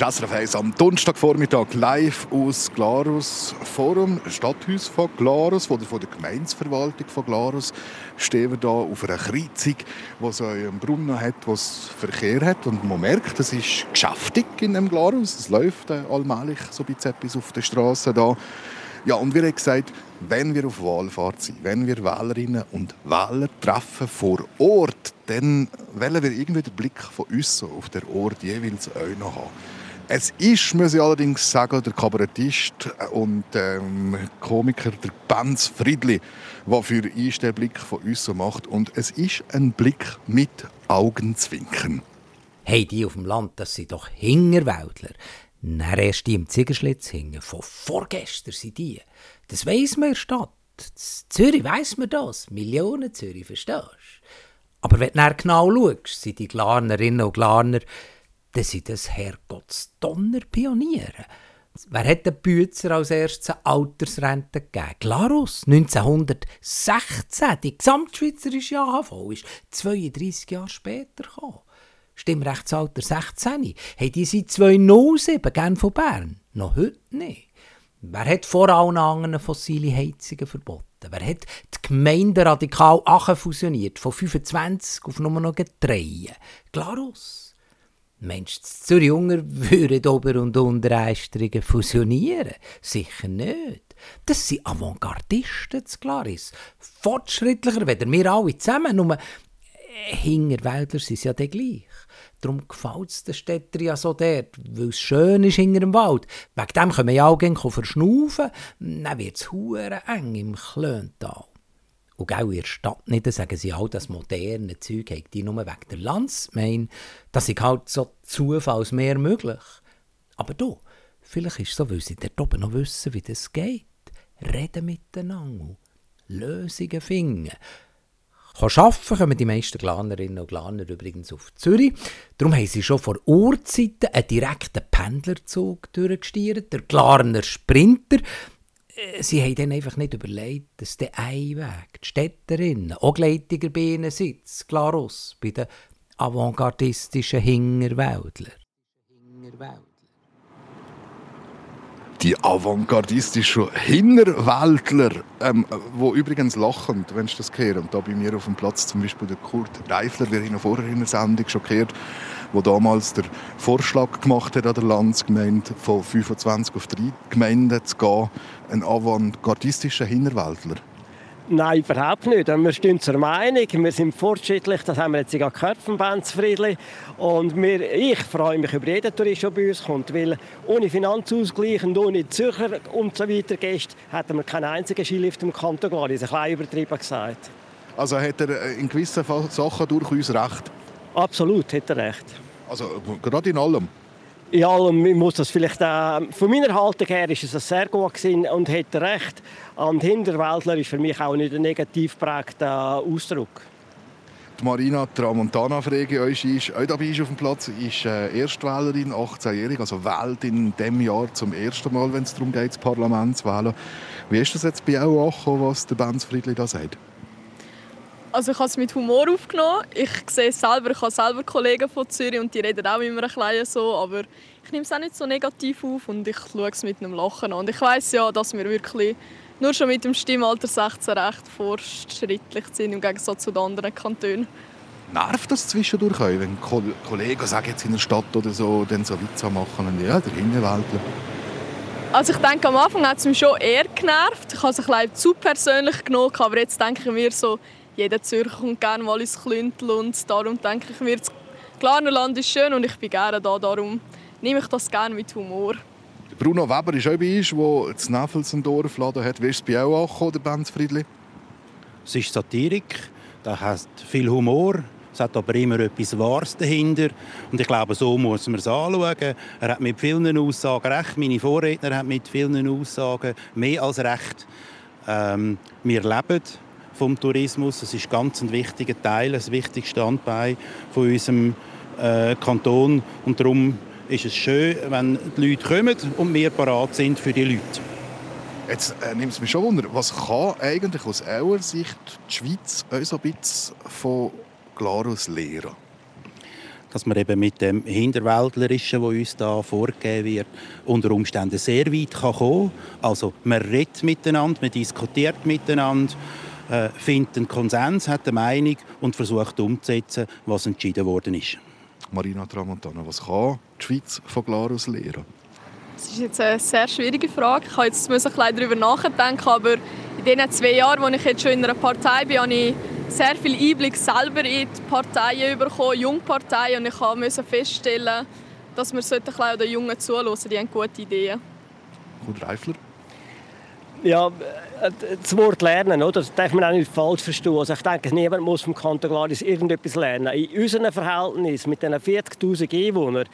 SRF am Donnerstagvormittag live aus Glarus Forum, Stadthaus von Glarus oder von der Gemeindeverwaltung von Glarus, stehen wir hier auf einer Kreuzung, die so einen Brunnen hat, der Verkehr hat und man merkt, es ist geschäftig in dem Glarus, es läuft äh, allmählich so ein etwas auf der Straße da. Ja, und wir haben gesagt, wenn wir auf Wahlfahrt sind, wenn wir Wählerinnen und Wähler treffen vor Ort, dann wollen wir irgendwie den Blick von uns auf den Ort jeweils auch noch haben. Es ist, muss ich allerdings sagen, der Kabarettist und ähm, Komiker, der Benz Friedli, der für uns den Blick von uns so macht. Und es ist ein Blick mit Augenzwinkern. Hey, die auf dem Land, das sind doch Hingerwäldler. Dann erst die im Ziegerschlitz hingen. Von vorgestern sind die. Das weiss man in der Stadt. In Zürich weiss man das. Millionen Zürich, verstehst du? Aber wenn du genau schaust, sind die Glarnerinnen und Glarner, dann sind das Herrgottsdonner-Pioniere. Wer hat den Bützer als erstes eine Altersrente gegeben? Glarus, 1916. Die gesamtschweizerische AHV ist 32 Jahre später gekommen. Stimmrechtsalter 16. Hey, die sind 207, gern von Bern. Noch heute nicht. Wer hat vor allen anderen fossile Heizungen verboten? Wer hat die Gemeinden radikal fusioniert von 25 auf nur noch 3? Glarus. Meinst du, Zürich Unger würden Ober- und Untereistrungen fusionieren? Sicher nicht. Das sind Avantgardisten, das Glaris. Fortschrittlicher, weder wir alle zusammen. Nur Hingerwäldler sind es ja dann gleich. Darum gefällt es den Städtern ja so dort, weil es schön ist hinter dem Wald. Wegen dem können wir ja auch gerne verschnaufen. Dann wird es eng im Klöntal. Und auch in der Stadt nicht, sagen sie all das moderne Zeug, haben die nur wegen der Landsgemeinde. Das ist halt so Zufallsmehr möglich. Aber du, vielleicht ist es so, weil sie dort oben noch wissen, wie das geht. Reden miteinander, Lösungen finden. Arbeiten kommen die meisten Glanerinnen und Glaner übrigens auf Zürich. Darum haben sie schon vor Urzeiten einen direkten Pendlerzug durchgestiert, der Glarner Sprinter. Äh, sie haben dann einfach nicht überlegt, dass der Einweg, die Städterinnen, auch Gleitiger bei ihnen sitzt, Glarus, bei den avantgardistischen Hingerwäldler. Hingerwäldler die avantgardistischen Hinterwäldler, ähm, wo übrigens lachen, wenn du das gehört. Und da bei mir auf dem Platz zum Beispiel der Kurt Reifler, vorher in der Sendung schon gehört, wo damals der Vorschlag gemacht hat an der Landsgemeinde, von 25 auf 3 Gemeinden zu gehen, ein avantgardistischer Hinterwäldler. Nein, überhaupt nicht. Wir stehen zur Meinung, wir sind fortschrittlich, das haben wir jetzt gerade gehört von Benz Friedli. Und wir, ich freue mich über jeden Tourist, der bei uns kommt, weil ohne Finanzausgleich und ohne Zürcher und so weiter Gäste hätten wir keinen einzigen Skilift im Kanton Glarus. Ein bisschen übertrieben gesagt. Also hat er in gewissen Sachen durchaus recht? Absolut, hat er recht. Also gerade in allem? in allem ich muss das vielleicht äh, von meiner Haltung her ist es sehr gut gewesen und hat recht. Und Hinterwäldler ist für mich auch nicht ein negativ geprägter Ausdruck. Die Marina Tramontana frage euch ist, auch dabei ist auf dem Platz, ist äh, Erstwählerin, 18-jährig, also wählt in diesem Jahr zum ersten Mal, wenn es darum geht, das Parlament zu wählen. Wie ist das jetzt bei euch angekommen, was der Benz Friedli da sagt? Also ich habe es mit Humor aufgenommen. Ich sehe selber, ich habe selber Kollegen von Zürich und die reden auch immer ein bisschen so, aber ich nehme es auch nicht so negativ auf und ich schaue es mit einem Lachen an. Und ich weiß ja, dass wir wirklich nur schon mit dem Stimmalter 16 recht fortschrittlich sind im Gegensatz zu den anderen Kantonen. Nervt das zwischendurch euch, wenn Kollegen sagen jetzt in der Stadt oder so, dann so Witze machen und ja, der Hinterwäldler? Also ich denke, am Anfang hat es mich schon eher genervt. Ich habe es ein bisschen zu persönlich genommen, aber jetzt denke ich mir so, jeder Zürcher kommt gerne mal ins Klüntel und darum denke ich mir, das Glarnerland ist schön und ich bin gerne da, darum nehme ich das gerne mit Humor. Bruno Weber ist auch bei uns, der das Neffelsendorf laden hat. Wie ist es bei euch angekommen, der Benz Friedli? Es ist Satirik, da hat viel Humor, es hat aber immer etwas Wahres dahinter. Und ich glaube, so muss man es anschauen. Er hat mit vielen Aussagen recht. Meine Vorredner haben mit vielen Aussagen mehr als recht. Ähm, wir leben vom Tourismus. Das ist ganz ein wichtiger Teil, ein wichtiges Standbein von unserem äh, Kanton. Und darum ist es schön, wenn die Leute kommen und wir parat sind für die Leute. Jetzt äh, nimmt es mich schon wunder, was kann eigentlich aus eurer Sicht die Schweiz so ein bisschen von Glarus lehren? dass man eben mit dem Hinterwäldlerischen, das uns da vorgegeben wird, unter Umständen sehr weit kann kommen. Also man redet miteinander, man diskutiert miteinander äh, findet einen Konsens, hat eine Meinung und versucht umzusetzen, was entschieden worden ist. Marina Tramontana, was kann die Schweiz von Glarus lernen? Das ist jetzt eine sehr schwierige Frage. Ich habe jetzt ein bisschen darüber nachdenken, aber in den zwei Jahren, wo ich jetzt schon in einer Partei bin, habe ich sehr viel Einblick selber in die Parteien bekommen, Jungparteien, und ich musste feststellen, dass wir ein bisschen den Jungen zuhören, die haben gute Ideen. Gut, Reifler? Ja, äh, das Wort lernen, oder? das darf man auch nicht falsch verstehen. Also ich denke, niemand muss vom Kanton Glarus irgendetwas lernen. In unserem Verhältnis mit diesen 40'000 Einwohnern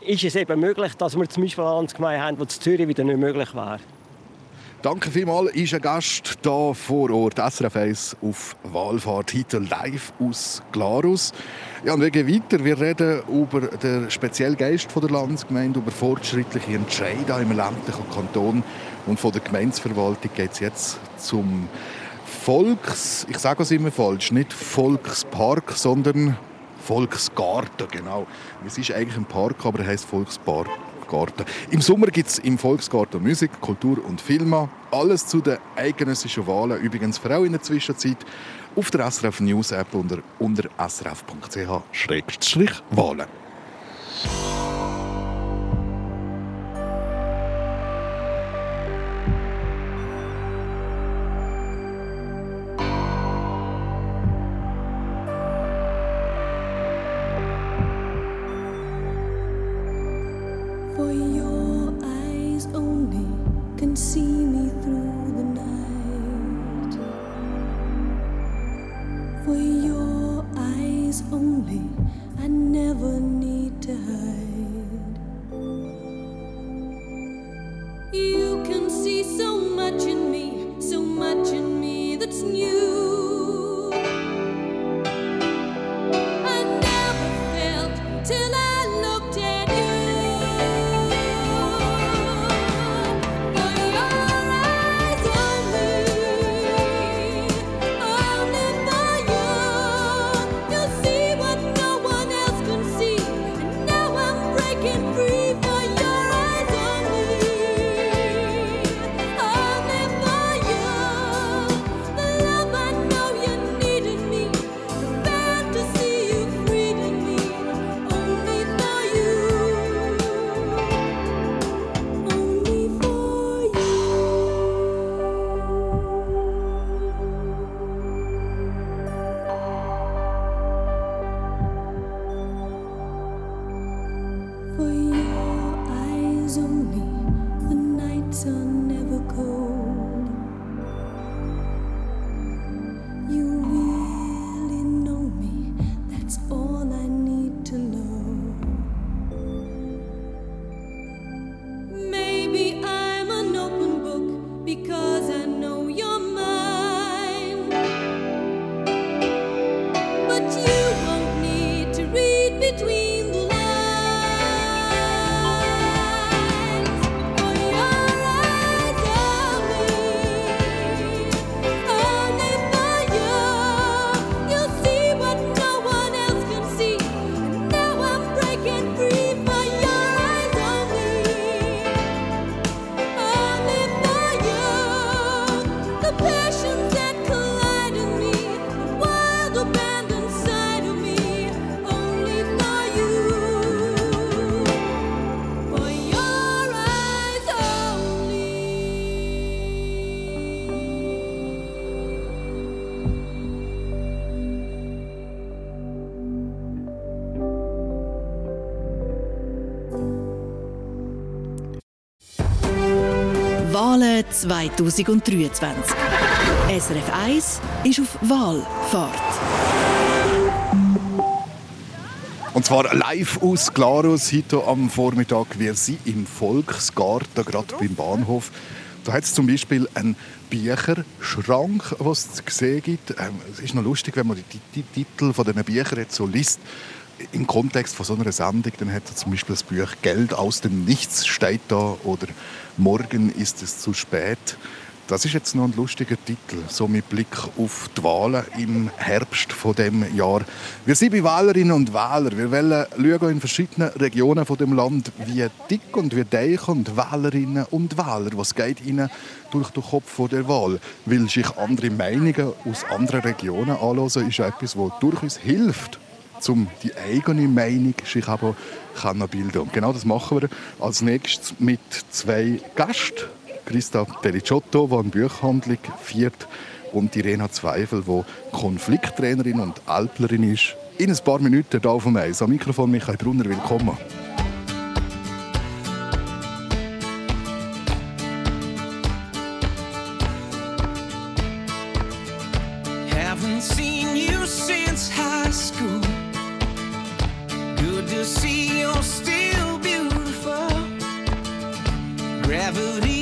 ist es eben möglich, dass wir zum Beispiel eine Landsgemeinde haben, die in Zürich wieder nicht möglich wäre. Danke vielmals, ist ein Gast hier vor Ort, SRF 1 auf Wahlfahrt, heute live aus Glarus. Ja, und wir gehen weiter. Wir reden über den speziellen Geist der Landsgemeinde, über fortschrittliche Entscheidungen im ländlichen Kanton. Und von der Gemeindeverwaltung geht es jetzt zum Volks... Ich sage es immer falsch, nicht Volkspark, sondern Volksgarten, genau. Es ist eigentlich ein Park, aber er heißt Volkspark. Garten. Im Sommer gibt es im Volksgarten Musik, Kultur und Filme. Alles zu den eidgenössischen Wahlen. Übrigens für auch in der Zwischenzeit auf der SRF News App unter, unter srf.ch-wahlen. 2023. SRF 1 ist auf Wahlfahrt. Und zwar live aus Glarus, heute am Vormittag. Wir sind im Volksgarten, gerade beim Bahnhof. Da hat es zum Beispiel einen Bücherschrank, den es zu sehen gibt. Ähm, es ist noch lustig, wenn man die, die Titel von diesen Büchern jetzt so liest. Im Kontext von so einer Sendung, dann hat er zum Beispiel das Buch «Geld aus dem Nichts» steht da oder «Morgen ist es zu spät». Das ist jetzt noch ein lustiger Titel, so mit Blick auf die Wahlen im Herbst von dem Jahr. Wir sind bei Wählerinnen und Wählern. Wir wollen schauen in verschiedenen Regionen von dem Land, wie dick und wie dick und Wählerinnen und Wähler, was geht ihnen durch den Kopf vor der Wahl. Weil sich andere Meinungen aus anderen Regionen anhören, ist etwas, was durchaus hilft um die eigene Meinung sich aber kann bilden. Und genau das machen wir als nächstes mit zwei Gästen. Christa Pellicciotto, die eine Buchhandlung führt, und Irena Zweifel, die Konflikttrainerin und Alplerin ist. In ein paar Minuten hier auf dem Eis. Am Mikrofon Michael Brunner, willkommen. Gravity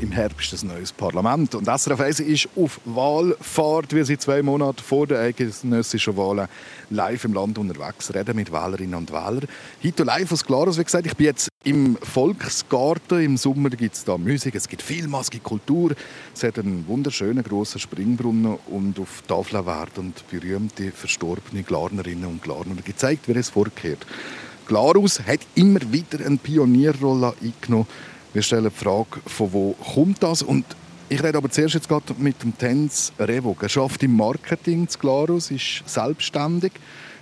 im Herbst ein neues Parlament. Und SRF 1 ist auf Wahlfahrt. Wir sind zwei Monate vor den eidgenössischen Wahlen live im Land unterwegs, reden mit Wählerinnen und Wählern. Heute live aus Glarus. Wie gesagt, ich bin jetzt im Volksgarten. Im Sommer gibt es da Musik, es gibt Film, es Kultur. Es hat einen wunderschönen grossen Springbrunnen und auf Tafeln werden berühmte verstorbene Glarnerinnen und Glarner gezeigt, wie es vorgehört. Glarus hat immer wieder eine Pionierrolle eingenommen. Wir stellen die Frage, von wo kommt das? Und ich rede aber zuerst jetzt gerade mit dem Tenz Revog. Er arbeitet im Marketing zu Glarus, ist selbstständig.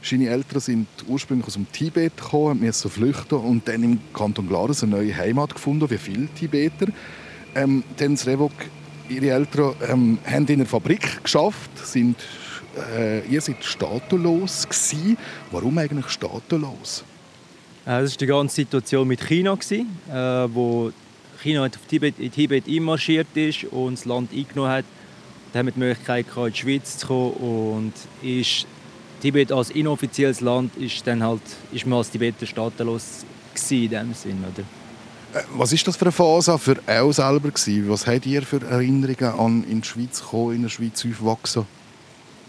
Seine Eltern sind ursprünglich aus dem Tibet gekommen, mussten flüchten und dann im Kanton Glarus eine neue Heimat gefunden, wie viele Tibeter. Ähm, Tenz Revog, Ihre Eltern ähm, haben in einer Fabrik geschafft, sind, äh, ihr seid statulos gewesen. Warum eigentlich statulos? Äh, Das war die ganze Situation mit China, äh, wo China auf Tibet, in Tibet einmarschiert ist und das Land eingenommen hat. Da haben wir die Möglichkeit, gehabt, in die Schweiz zu kommen und ist Tibet als inoffizielles Land ist dann halt ist man als Tibeter staatenlos in dem Sinn, oder? Äh, Was ist das für eine Phase für auch selber gewesen? Was habt ihr für Erinnerungen an in die Schweiz kommen, in der Schweiz aufwachsen?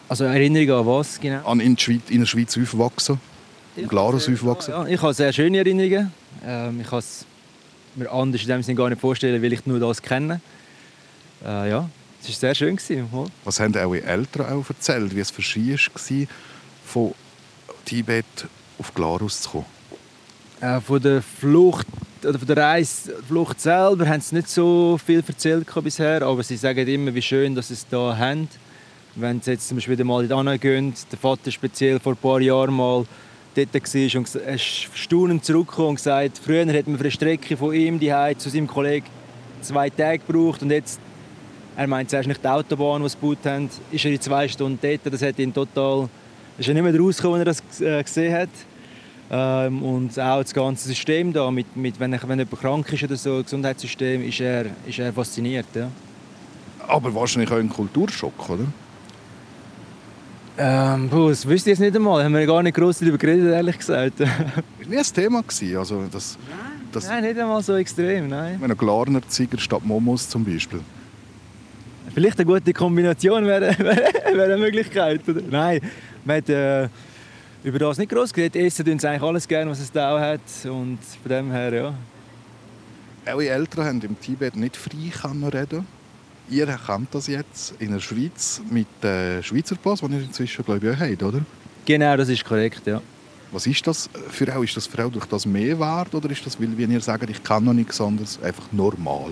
Also Erinnerungen an was genau? An in, die Schweiz, in der Schweiz aufwachsen? In Glarus aufwachsen? Ja, ich habe sehr schöne Erinnerungen. Ähm, ich es mir anders in dem Sinne gar nicht vorstellen, weil ich nur das kenne. Äh, ja, es war sehr schön. Gewesen. Was haben eure Eltern auch erzählt, wie es sie war, von Tibet auf Glarus zu kommen? Äh, von der Flucht oder von der Reise, Flucht selber haben sie nicht so viel erzählt bisher, aber sie sagen immer, wie schön, dass sie es da haben. Wenn sie jetzt zum Beispiel wieder mal in die Anna gehen, der Vater speziell vor ein paar Jahren mal dort war und staunend zurückgekommen und gesagt, früher hat man für eine Strecke von ihm die zu seinem Kollegen zwei Tage gebraucht und jetzt, er meint zuerst nicht die Autobahn, die sie gebaut haben, ist er in zwei Stunden dort. Das hat ihn total, ist er nicht mehr rausgekommen, als er das äh, gesehen hat. Ähm, und auch das ganze System da, mit, mit, wenn, wenn jemand krank ist oder so, das Gesundheitssystem, ist er, ist er fasziniert. Ja. Aber wahrscheinlich auch ein Kulturschock, oder? Ähm, puh, das wüsste ich jetzt nicht einmal. Haben wir gar nicht groß darüber geredet, ehrlich gesagt. Ist nie ein Thema gewesen, also das, das nein, nicht einmal so extrem, nein. Wenn ein Glarner Ziger statt Momos zum Beispiel. Vielleicht eine gute Kombination wäre, wäre, eine Möglichkeit. Oder? Nein, wir haben äh, über das nicht groß geredet. Essen tun sie eigentlich alles gerne, was es da auch hat. Und von dem her, ja. Eure Eltern haben im Tibet nicht frei reden. Ihr kennt das jetzt in der Schweiz mit dem Schweizer Pass, den ihr inzwischen glaube ich, auch habt, oder? Genau, das ist korrekt, ja. Was ist das für auch? Ist das für auch durch das mehr wert oder ist das, weil wenn ihr sagt, ich kann noch nichts anderes, einfach normal?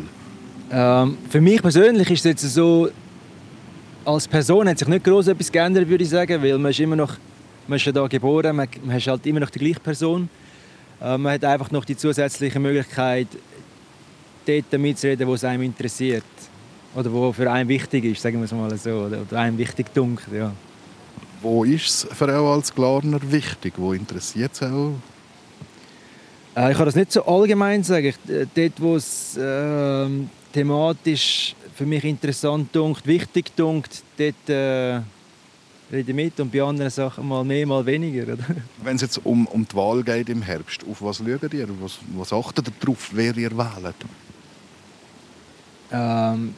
Ähm, für mich persönlich ist es jetzt so, als Person hat sich nicht groß etwas geändert, würde ich sagen, weil man ist immer noch, man ist ja da geboren, man, man ist halt immer noch die gleiche Person. Äh, man hat einfach noch die zusätzliche Möglichkeit, dort mitzureden, wo es einem interessiert oder wo für einen wichtig ist, sagen wir es mal so, oder, oder einem wichtig dunkt, ja. Wo ist es für auch als Glarner wichtig? Wo interessiert es auch? Äh, ich kann das nicht so allgemein sagen. Ich, äh, dort, wo es äh, thematisch für mich interessant dunkt, wichtig dunkt, dort äh, rede ich mit und bei anderen Sachen mal mehr, mal weniger. Oder? Wenn es jetzt um, um die Wahl geht im Herbst, auf was schaut ihr? Was, was achtet ihr darauf, wer ihr wählt? Ähm,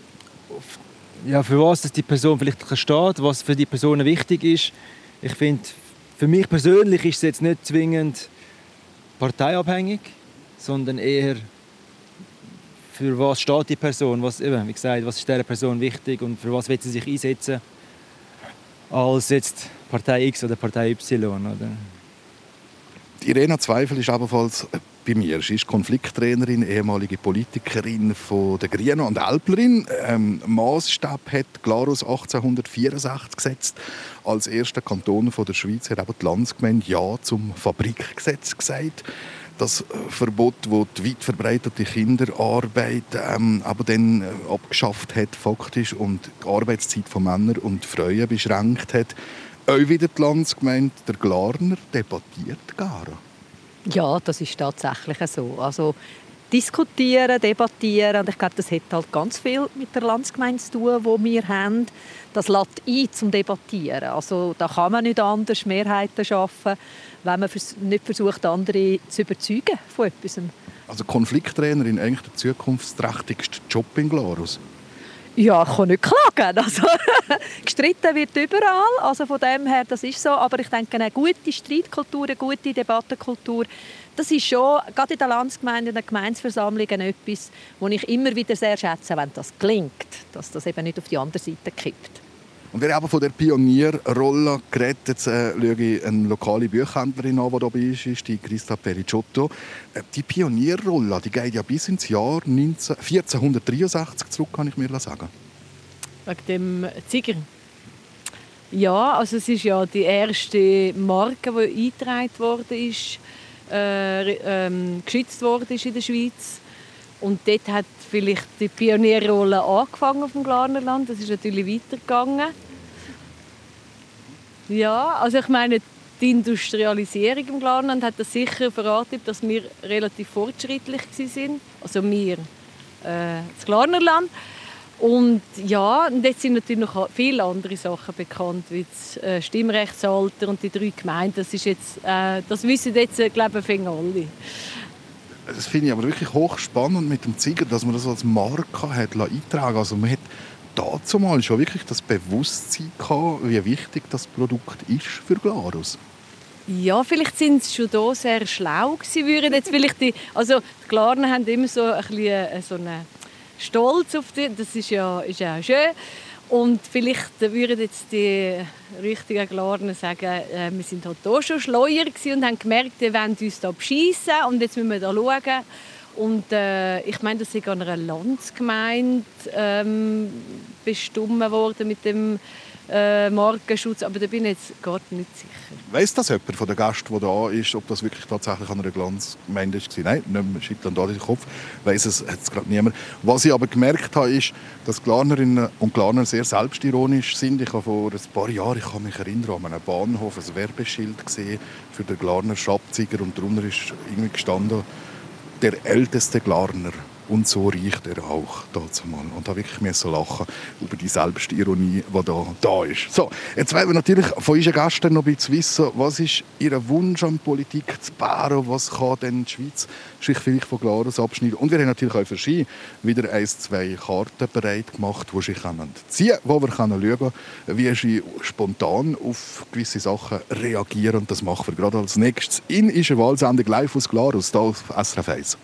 ja, für was dass die Person vielleicht steht, was für die Person wichtig ist. Ich finde, für mich persönlich ist es jetzt nicht zwingend parteiabhängig, sondern eher für was steht die Person, was, eben, wie gesagt, was ist dieser Person wichtig und für was will sie sich einsetzen, als jetzt Partei X oder Partei Y. Oder? Die Irena Zweifel ist ebenfalls bei mir. Sie ist Konflikttrainerin, ehemalige Politikerin von der Grünen und Älplerin. Ähm, Maßstab hat Glarus 1864 gesetzt. Als erster Kanton von der Schweiz hat aber die Landsgemeinde Ja zum Fabrikgesetz gesagt. Das äh, Verbot, das die weit verbreitete Kinderarbeit ähm, aber dann äh, abgeschafft hat faktisch und die Arbeitszeit von Männern und Frauen beschränkt hat. Auch wieder die Landsgemeinde, der Glarner, debattiert gar. Ja, das ist tatsächlich so. Also diskutieren, debattieren, und ich glaube, das hat halt ganz viel mit der Landsgemeinde zu tun, wo wir haben. Das lädt ein zum Debattieren. Also da kann man nicht anders Mehrheiten schaffen, wenn man nicht versucht, andere zu überzeugen von etwas. Also Konflikttrainerin, eigentlich der zukunftsträchtigste Job in Glarus. Ja, ich kann nicht klagen. Also, gestritten wird überall, also von dem her, das ist so. Aber ich denke, eine gute Streitkultur, eine gute Debattenkultur, das ist schon, gerade in der Landsgemeinde, in den Gemeinsversammlungen etwas, was ich immer wieder sehr schätze, wenn das gelingt, dass das eben nicht auf die andere Seite kippt. Und wir haben von der Pionierrolle geredet. Jetzt äh, schaue ich eine lokale Buchhändlerin an, die dabei ist, ist die Christa Pericotto. Äh, die Pionierrolle die geht ja bis ins Jahr 19, 1463 zurück, kann ich mir sagen. Wegen dem Ziger. Ja, also es ist ja die erste Marke, die eingetragen worden ist, äh, ähm, geschützt worden ist in der Schweiz. Und dort hat vielleicht die Pionierrolle angefangen auf dem Glarnerland. Das ist natürlich weitergegangen. Ja, also ich meine, die Industrialisierung im Glarnerland hat das sicher verraten, dass wir relativ fortschrittlich waren. Also wir, äh, das Glarnerland. Und ja, und jetzt sind natürlich noch viele andere Sachen bekannt, wie das äh, Stimmrechtsalter und die drei Gemeinden. Das, ist jetzt, äh, das wissen jetzt, äh, glaube ich, alle. Das finde ich aber wirklich hochspannend mit dem Ziger, dass man das als Marke hat eintragen Also dazu mal schon wirklich das Bewusstsein gehabt, wie wichtig das Produkt ist für Glarus. Ja, vielleicht sind sie schon da sehr schlau gewesen, würden jetzt vielleicht die, also die Glarner haben immer so ein bisschen äh, so einen Stolz auf die, das ist ja, ist ja schön. Und vielleicht würden jetzt die richtigen Glarner sagen, äh, wir sind halt hier schon schleuer und haben gemerkt, die wollen uns da beschissen und jetzt müssen wir da schauen. Und äh, ich meine, das ist an einer Landsgemeinde ähm, bestimmt worden mit dem äh, Markenschutz, aber da bin ich jetzt gar nicht sicher. Weiss das jemand von den Gästen, der da ist, ob das wirklich tatsächlich an einer Glanzgemeinde war? Nein, nicht mehr schüttelt da den Kopf. Weiss es jetzt gerade niemand. Was ich aber gemerkt habe, ist, dass Glarnerinnen und Glarner sehr selbstironisch sind. Ich habe vor ein paar Jahren, ich kann mich erinnern, an einem Bahnhof ein Werbeschild gesehen für den Glarner Schabziger und darunter ist irgendwie gestanden, der älteste Glarner. Und so riecht er auch dazu mal. Und da wirklich müssen lachen über die Selbstironie, die da, da ist. So, jetzt wollen wir natürlich von unseren Gästen noch ein bisschen wissen, was ist Ihr Wunsch an Politik zu Bären? Was kann denn die Schweiz sich vielleicht von Glarus abschneiden? Und wir haben natürlich auch für Sie wieder ein, zwei Karten bereit gemacht, die Sie können ziehen können, wo wir können schauen können, wie Sie spontan auf gewisse Sachen reagieren. Und das machen wir gerade als nächstes in unserer Wahlsendung live aus Glarus, hier auf SRF 1.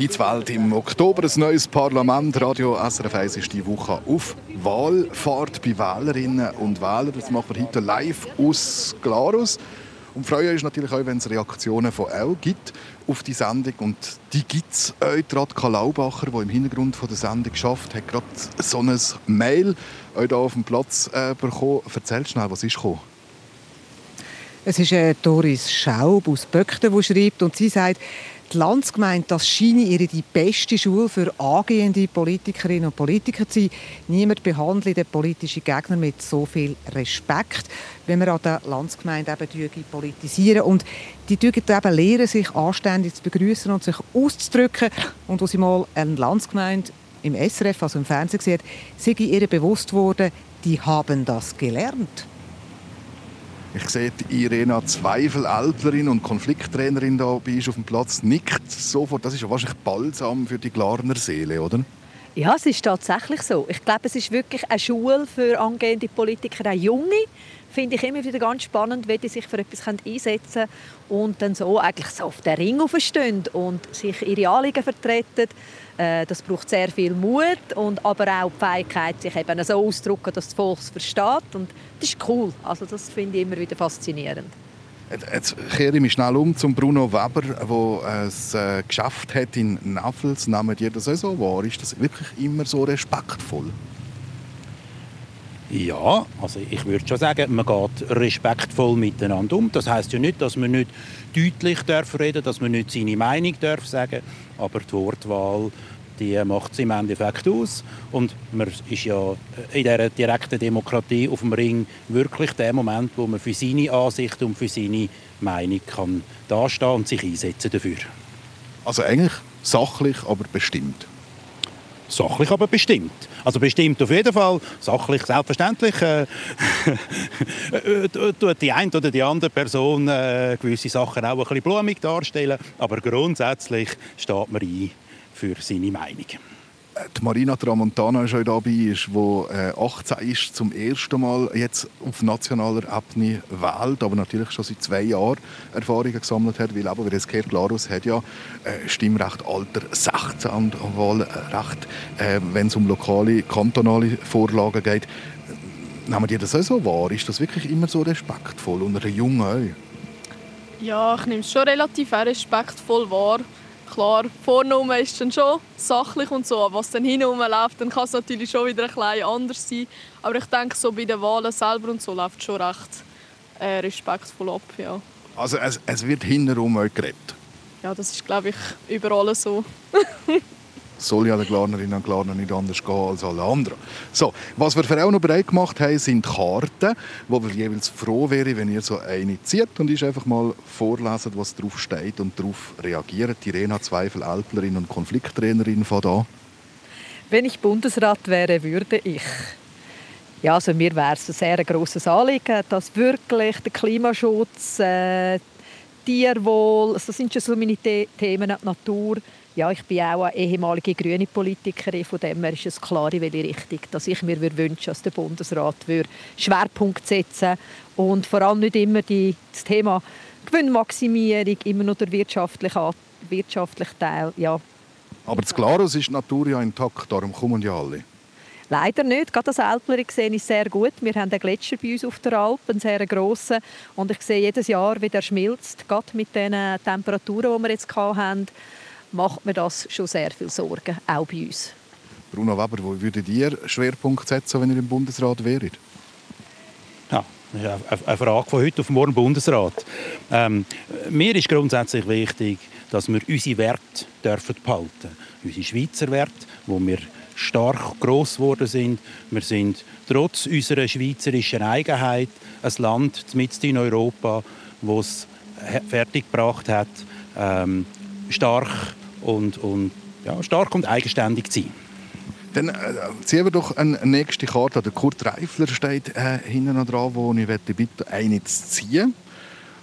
Die Schweiz wählt im Oktober ein neues Parlament. Radio SRF 1 ist die Woche auf Wahlfahrt bei Wählerinnen und Wählern. Das machen wir heute live aus Glarus. Und freuen uns natürlich auch, wenn es Reaktionen von euch gibt auf die Sendung. Und die gibt es euch. Radka Laubacher, der im Hintergrund von der Sendung schafft, hat gerade so ein Mail euch hier auf dem Platz äh, bekommen. Erzähl schnell, was ist gekommen? Es ist äh, Doris Schaub aus Böckten, die schreibt und sie sagt, die Landsgemeinde, das scheine ihre die beste Schule für angehende Politikerinnen und Politiker zu sein. Niemand behandelt den politischen Gegner mit so viel Respekt, wenn wir an der Landsgemeinde eben politisieren. Und die dürfen eben lernen, sich anständig zu begrüßen und sich auszudrücken. Und als sie mal eine Landsgemeinde im SRF, also im Fernsehen, gesehen sei ihr bewusst worden, die haben das gelernt. Ich sehe die Irena Zweifel, Ältlerin und Konflikttrainerin da bei uns auf dem Platz, nickt sofort. Das ist ja wahrscheinlich balsam für die Glarner Seele, oder? Ja, es ist tatsächlich so. Ich glaube, es ist wirklich eine Schule für angehende Politiker, auch Junge. Finde ich immer wieder ganz spannend, wie die sich für etwas einsetzen können und dann so eigentlich so auf den Ring aufstehen und sich ihre Anliegen vertreten. Äh, Das braucht sehr viel Mut und aber auch die Fähigkeit, sich eben so auszudrücken, dass das Volk es versteht. Und das ist cool. Also das finde ich immer wieder faszinierend. Jetzt kehre ich mich schnell um zum Bruno Weber, der ein äh, Geschäft hat in Nafels. Nehmen die das auch so wahr? Ist das wirklich immer so respektvoll? Ja, also ich würde schon sagen, man geht respektvoll miteinander um. Das heißt ja nicht, dass man nicht deutlich darf reden, dass man nicht seine Meinung darf sagen, aber die Wortwahl die macht es im Endeffekt aus. Und man ist ja in dieser direkten Demokratie auf dem Ring wirklich der Moment, wo man für seine Ansicht und für seine Meinung kann dastehen und sich einsetzen dafür. Also eigentlich sachlich, aber bestimmt. Sachlich, aber bestimmt. Also bestimmt auf jeden Fall. Sachlich, selbstverständlich. Äh, äh, tut die eine oder die andere Person äh, gewisse Sachen auch ein bisschen blumig darstellen. Aber grundsätzlich steht man ein für seine Meinung. Die Marina Tramontana ist auch dabei, die 18 ist, zum ersten Mal jetzt auf nationaler Ebene wählt, aber natürlich schon seit zwei Jahren Erfahrungen gesammelt hat, weil eben, wie es gehört, Glarus hat ja äh, Stimmrecht Alter 16 und Wahlrecht, äh, wenn es um lokale, kantonale Vorlagen geht. Nehmen die das auch so wahr? Ist das wirklich immer so respektvoll unter den Jungen auch? Ja, ich nehme es schon relativ respektvoll wahr. Klar, vorne ist dann schon sachlich und so, aber was dann hinten läuft, dann kann es natürlich schon wieder ein bisschen anders sein. Aber ich denke, so bei den Wahlen selber und so läuft es schon recht äh, respektvoll ab, ja. Also es, es wird hintenrum auch geredet. Ja, das ist, glaube ich, überall so. soll ja den Glarnerinnen und Glarner nicht anders gehen als alle anderen. So, was wir für auch noch bereit gemacht haben, sind Karten, wo wir jeweils froh wären, wenn ihr so eine zieht und ich einfach mal vorlesen, was drauf steht und darauf reagiert. Irena Zweifel, Alplerin und Konflikttrainerin von da. Wenn ich Bundesrat wäre, würde ich. Ja, also mir wäre es ein sehr grosses Anliegen, dass wirklich der Klimaschutz, äh, Tierwohl, das sind schon so meine The Themen, die Natur. Ja, ich bin auch eine ehemalige grüne Politikerin, von dem her ist es klar, in welche Richtung dass ich mir wünsche, dass der Bundesrat Schwerpunkt setzen und vor allem nicht immer die, das Thema Gewinnmaximierung, immer nur der wirtschaftliche, wirtschaftliche Teil, ja, Aber das Glarus ist die Natur ja intakt, darum kommen ja alle. Leider nicht. Gerade das Alpleri sehe ich sehr gut. Wir haben einen Gletscher bei uns auf der Alp, einen sehr grossen. Und ich sehe jedes Jahr, wie der schmilzt. Gerade mit den Temperaturen, die wir jetzt hatten, macht mir das schon sehr viel Sorgen, auch bei uns. Bruno Weber, wo würdet ihr Schwerpunkt setzen, wenn ihr im Bundesrat wäret? Ja, das ist eine- Frage von heute auf morgen Bundesrat. Ähm, mir ist grundsätzlich wichtig, dass wir unsere Werte dürfen behalten Unsere Schweizer Werte, wo wir stark gross geworden sind. Wir sind trotz unserer schweizerischen Eigenheit ein Land mitten in Europa, das es fertiggebracht hat, ähm, stark und, und, ja, stark und eigenständig zu sein. Dann äh, ziehen wir doch eine nächste Karte. Der Kurt Reifler steht äh, hinten noch dran, wo ich bitte eine zu ziehen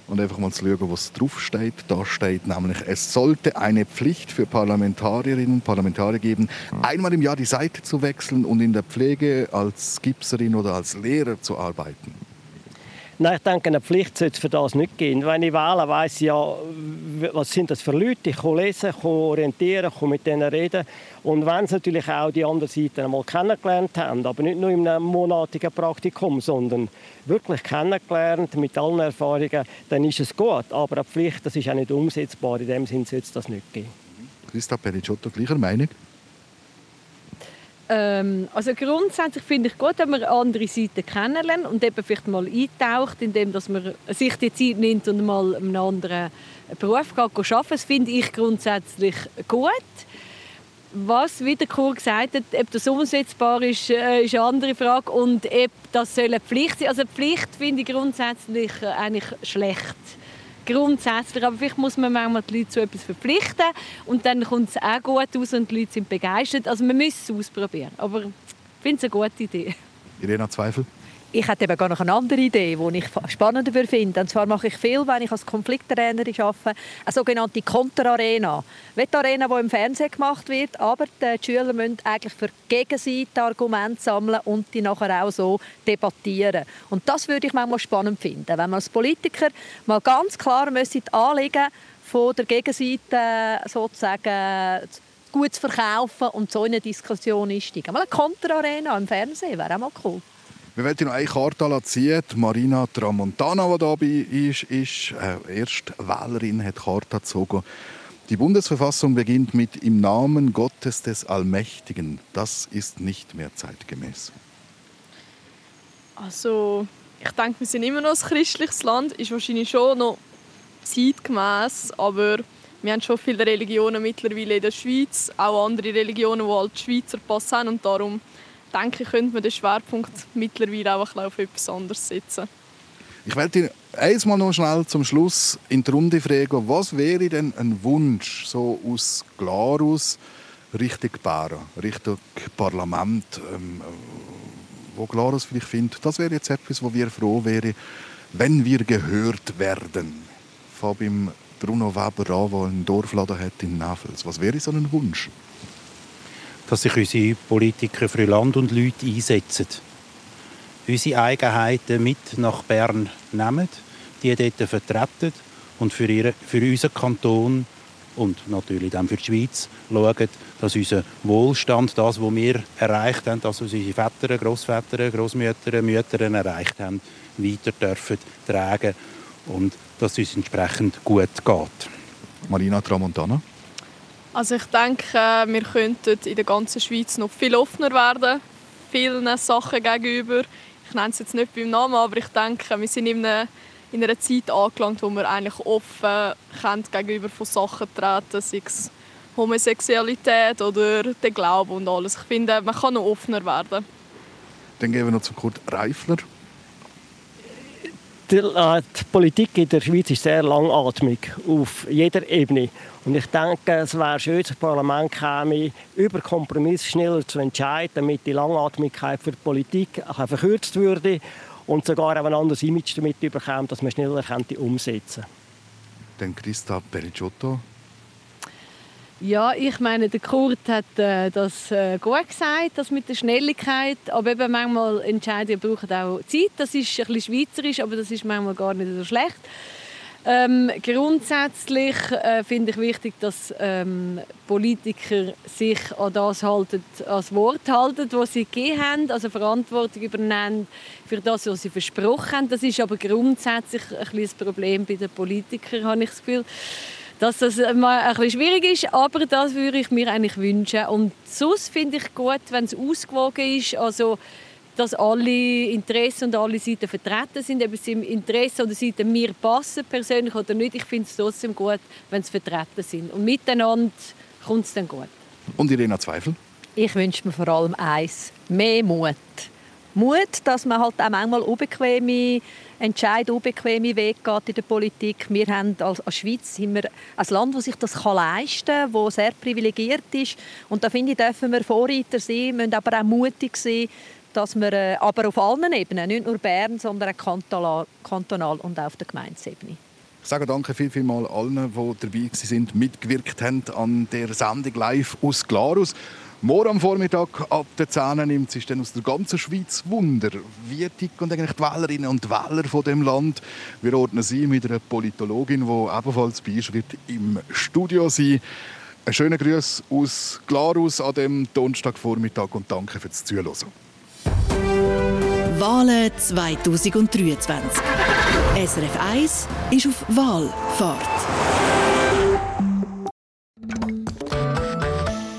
und einfach mal zu schauen, was drauf steht. Da steht nämlich, es sollte eine Pflicht für Parlamentarierinnen und Parlamentarier geben, einmal im Jahr die Seite zu wechseln und in der Pflege als Gipserin oder als Lehrer zu arbeiten. Nein, ich denke, eine Pflicht sollte es für das nicht geben. Wenn ich wähle, weiss ich ja, was sind das für Leute. Ich kann lesen, kann orientieren, kann mit denen reden. Und wenn sie natürlich auch die andere Seite einmal kennengelernt haben, aber nicht nur in einem monatigen Praktikum, sondern wirklich kennengelernt mit allen Erfahrungen, dann ist es gut. Aber eine Pflicht, das ist auch nicht umsetzbar. In dem Sinne sollte es das nicht geben. Christa Pericotto, gleicher Meinung? Ähm, also grundsätzlich finde ich gut, wenn man andere Seiten kennenlernt und eben vielleicht mal eintaucht, indem dass man sich die Zeit nimmt und mal einen anderen Beruf geht, geht. Das finde ich grundsätzlich gut. Was, wie der Kur gesagt hat, ob das umsetzbar ist, äh, ist eine andere Frage. Und ob das soll eine Pflicht sein Also eine Pflicht finde ich grundsätzlich äh, eigentlich schlecht. Grundsätzlich. Aber vielleicht muss man manchmal die Leute zu etwas verpflichten und dann kommt es auch gut aus und die Leute sind begeistert. Also man muss es ausprobieren. Aber ich finde es eine gute Idee. Irena Zweifel? Ich hätte eben gar noch eine andere Idee, die ich spannender finde. Und zwar mache ich viel, wenn ich als Konflikttrainerin arbeite, eine sogenannte Konterarena. Die Arena, die im Fernsehen gemacht wird, aber die Schüler müssen eigentlich für Gegenseite Argumente sammeln und die nachher auch so debattieren. Und das würde ich manchmal spannend finden, wenn man als Politiker mal ganz klar die Anliegen von der Gegenseite sozusagen gut zu verkaufen und so in eine Diskussion einsteigen. Mal eine Konterarena im Fernsehen wäre auch mal cool. Wir wollen noch eine Karte ziehen. Die Marina Tramontana, die dabei ist, ist äh, erste Wählerin, hat Karte gezogen. Die Bundesverfassung beginnt mit Im Namen Gottes des Allmächtigen. Das ist nicht mehr zeitgemäß. Also, ich denke, wir sind immer noch ein christliches Land. Ist wahrscheinlich schon noch zeitgemäß, aber wir haben schon viele Religionen mittlerweile in der Schweiz, auch andere Religionen, die halt Schweizer Pass haben und darum denke ich, könnte man den Schwerpunkt mittlerweile auch auf etwas anderes setzen. Ich werde dir einmal noch schnell zum Schluss in die Runde fragen, was wäre denn ein Wunsch so aus Glarus Richtung Bären, Richtung Parlament, ähm, wo Glarus vielleicht findet, das wäre jetzt etwas, wo wir froh wären, wenn wir gehört werden. Von beim Bruno Weber an, der einen Dorfladen hat in Nefels. Was wäre so ein Wunsch? Dass sich unsere Politiker für Land und Leute einsetzen. Unsere Eigenheiten mit nach Bern nehmen, die dort vertreten und für, ihre, für unseren Kanton und natürlich dann für die Schweiz schauen, dass unser Wohlstand, das, was wir erreicht haben, das, was unsere Väter, Großväter, Großmütter, Mütter erreicht haben, weiter dürfen tragen und dass es uns entsprechend gut geht. Marina Tramontana? Also ich denke, wir könnten in der ganzen Schweiz noch viel offener werden, vielen Sachen gegenüber. Ich nenne es jetzt nicht beim Namen, aber ich denke, wir sind in einer, in einer Zeit angelangt, wo wir eigentlich offen können gegenüber von Sachen treten, sei es Homosexualität oder der Glaube und alles. Ich finde, man kann noch offener werden. Dann gehen wir noch zu Kurt Reifler. Die, äh, die Politik in der Schweiz ist sehr langatmig auf jeder Ebene. Und ich denke, es wäre schön, das Parlament käme, über Kompromiss schneller zu entscheiden, damit die Langatmigkeit für die Politik verkürzt würde und sogar auch ein anderes Image damit überkommt, dass man schneller umsetzen könnte. Dann Christa Pericotto. Ja, ich meine, der Kurt hat äh, das äh, gut gesagt, das mit der Schnelligkeit. Aber eben manchmal Entscheidungen brauchen auch Zeit. Das ist ein bisschen schweizerisch, aber das ist manchmal gar nicht so schlecht. Ähm, grundsätzlich äh, finde ich wichtig, dass ähm, Politiker sich an das halten, als Wort halten, was sie gegeben haben, also Verantwortung übernehmen für das, was sie versprochen haben. Das ist aber grundsätzlich ein, ein Problem bei den Politikern, habe ich das Gefühl dass das mal ein bisschen schwierig ist, aber das würde ich mir eigentlich wünschen. Und sonst finde ich gut, wenn es ausgewogen ist, also dass alle Interessen und alle Seiten vertreten sind, ob es im Interesse oder Seite mir passen, persönlich oder nicht. Ich finde es trotzdem gut, wenn sie vertreten sind. Und miteinander kommt es dann gut. Und Irena Zweifel? Ich wünsche mir vor allem eins, mehr Mut. Mut, dass man halt auch manchmal unbequeme Entscheid, unbequeme Weg geht in der Politik. Wir haben als, als Schweiz sind ein Land, das sich das kann leisten kann, das sehr privilegiert ist. Und da finde ich, dürfen wir Vorreiter sein, müssen aber auch mutig sein, dass wir äh, aber auf allen Ebenen, nicht nur Bern, sondern auch kantonal, kantonal und auf der Gemeindesebene. Ich sage danke viel, viel mal allen, die dabei sind, mitgewirkt haben an der Sendung live aus Glarus. Morgen am Vormittag ab der 10 nimmt sich dann aus der ganzen Schweiz Wunder. Wie ticken eigentlich die Wählerinnen und Wähler von dem Land? Wir ordnen sie mit einer Politologin, die ebenfalls bei uns wird im Studio sein. Einen schönen Gruß aus Glarus an dem Donnerstagvormittag und danke fürs Zuhören. Wahlen 2023. SRF 1 ist auf Wahlfahrt.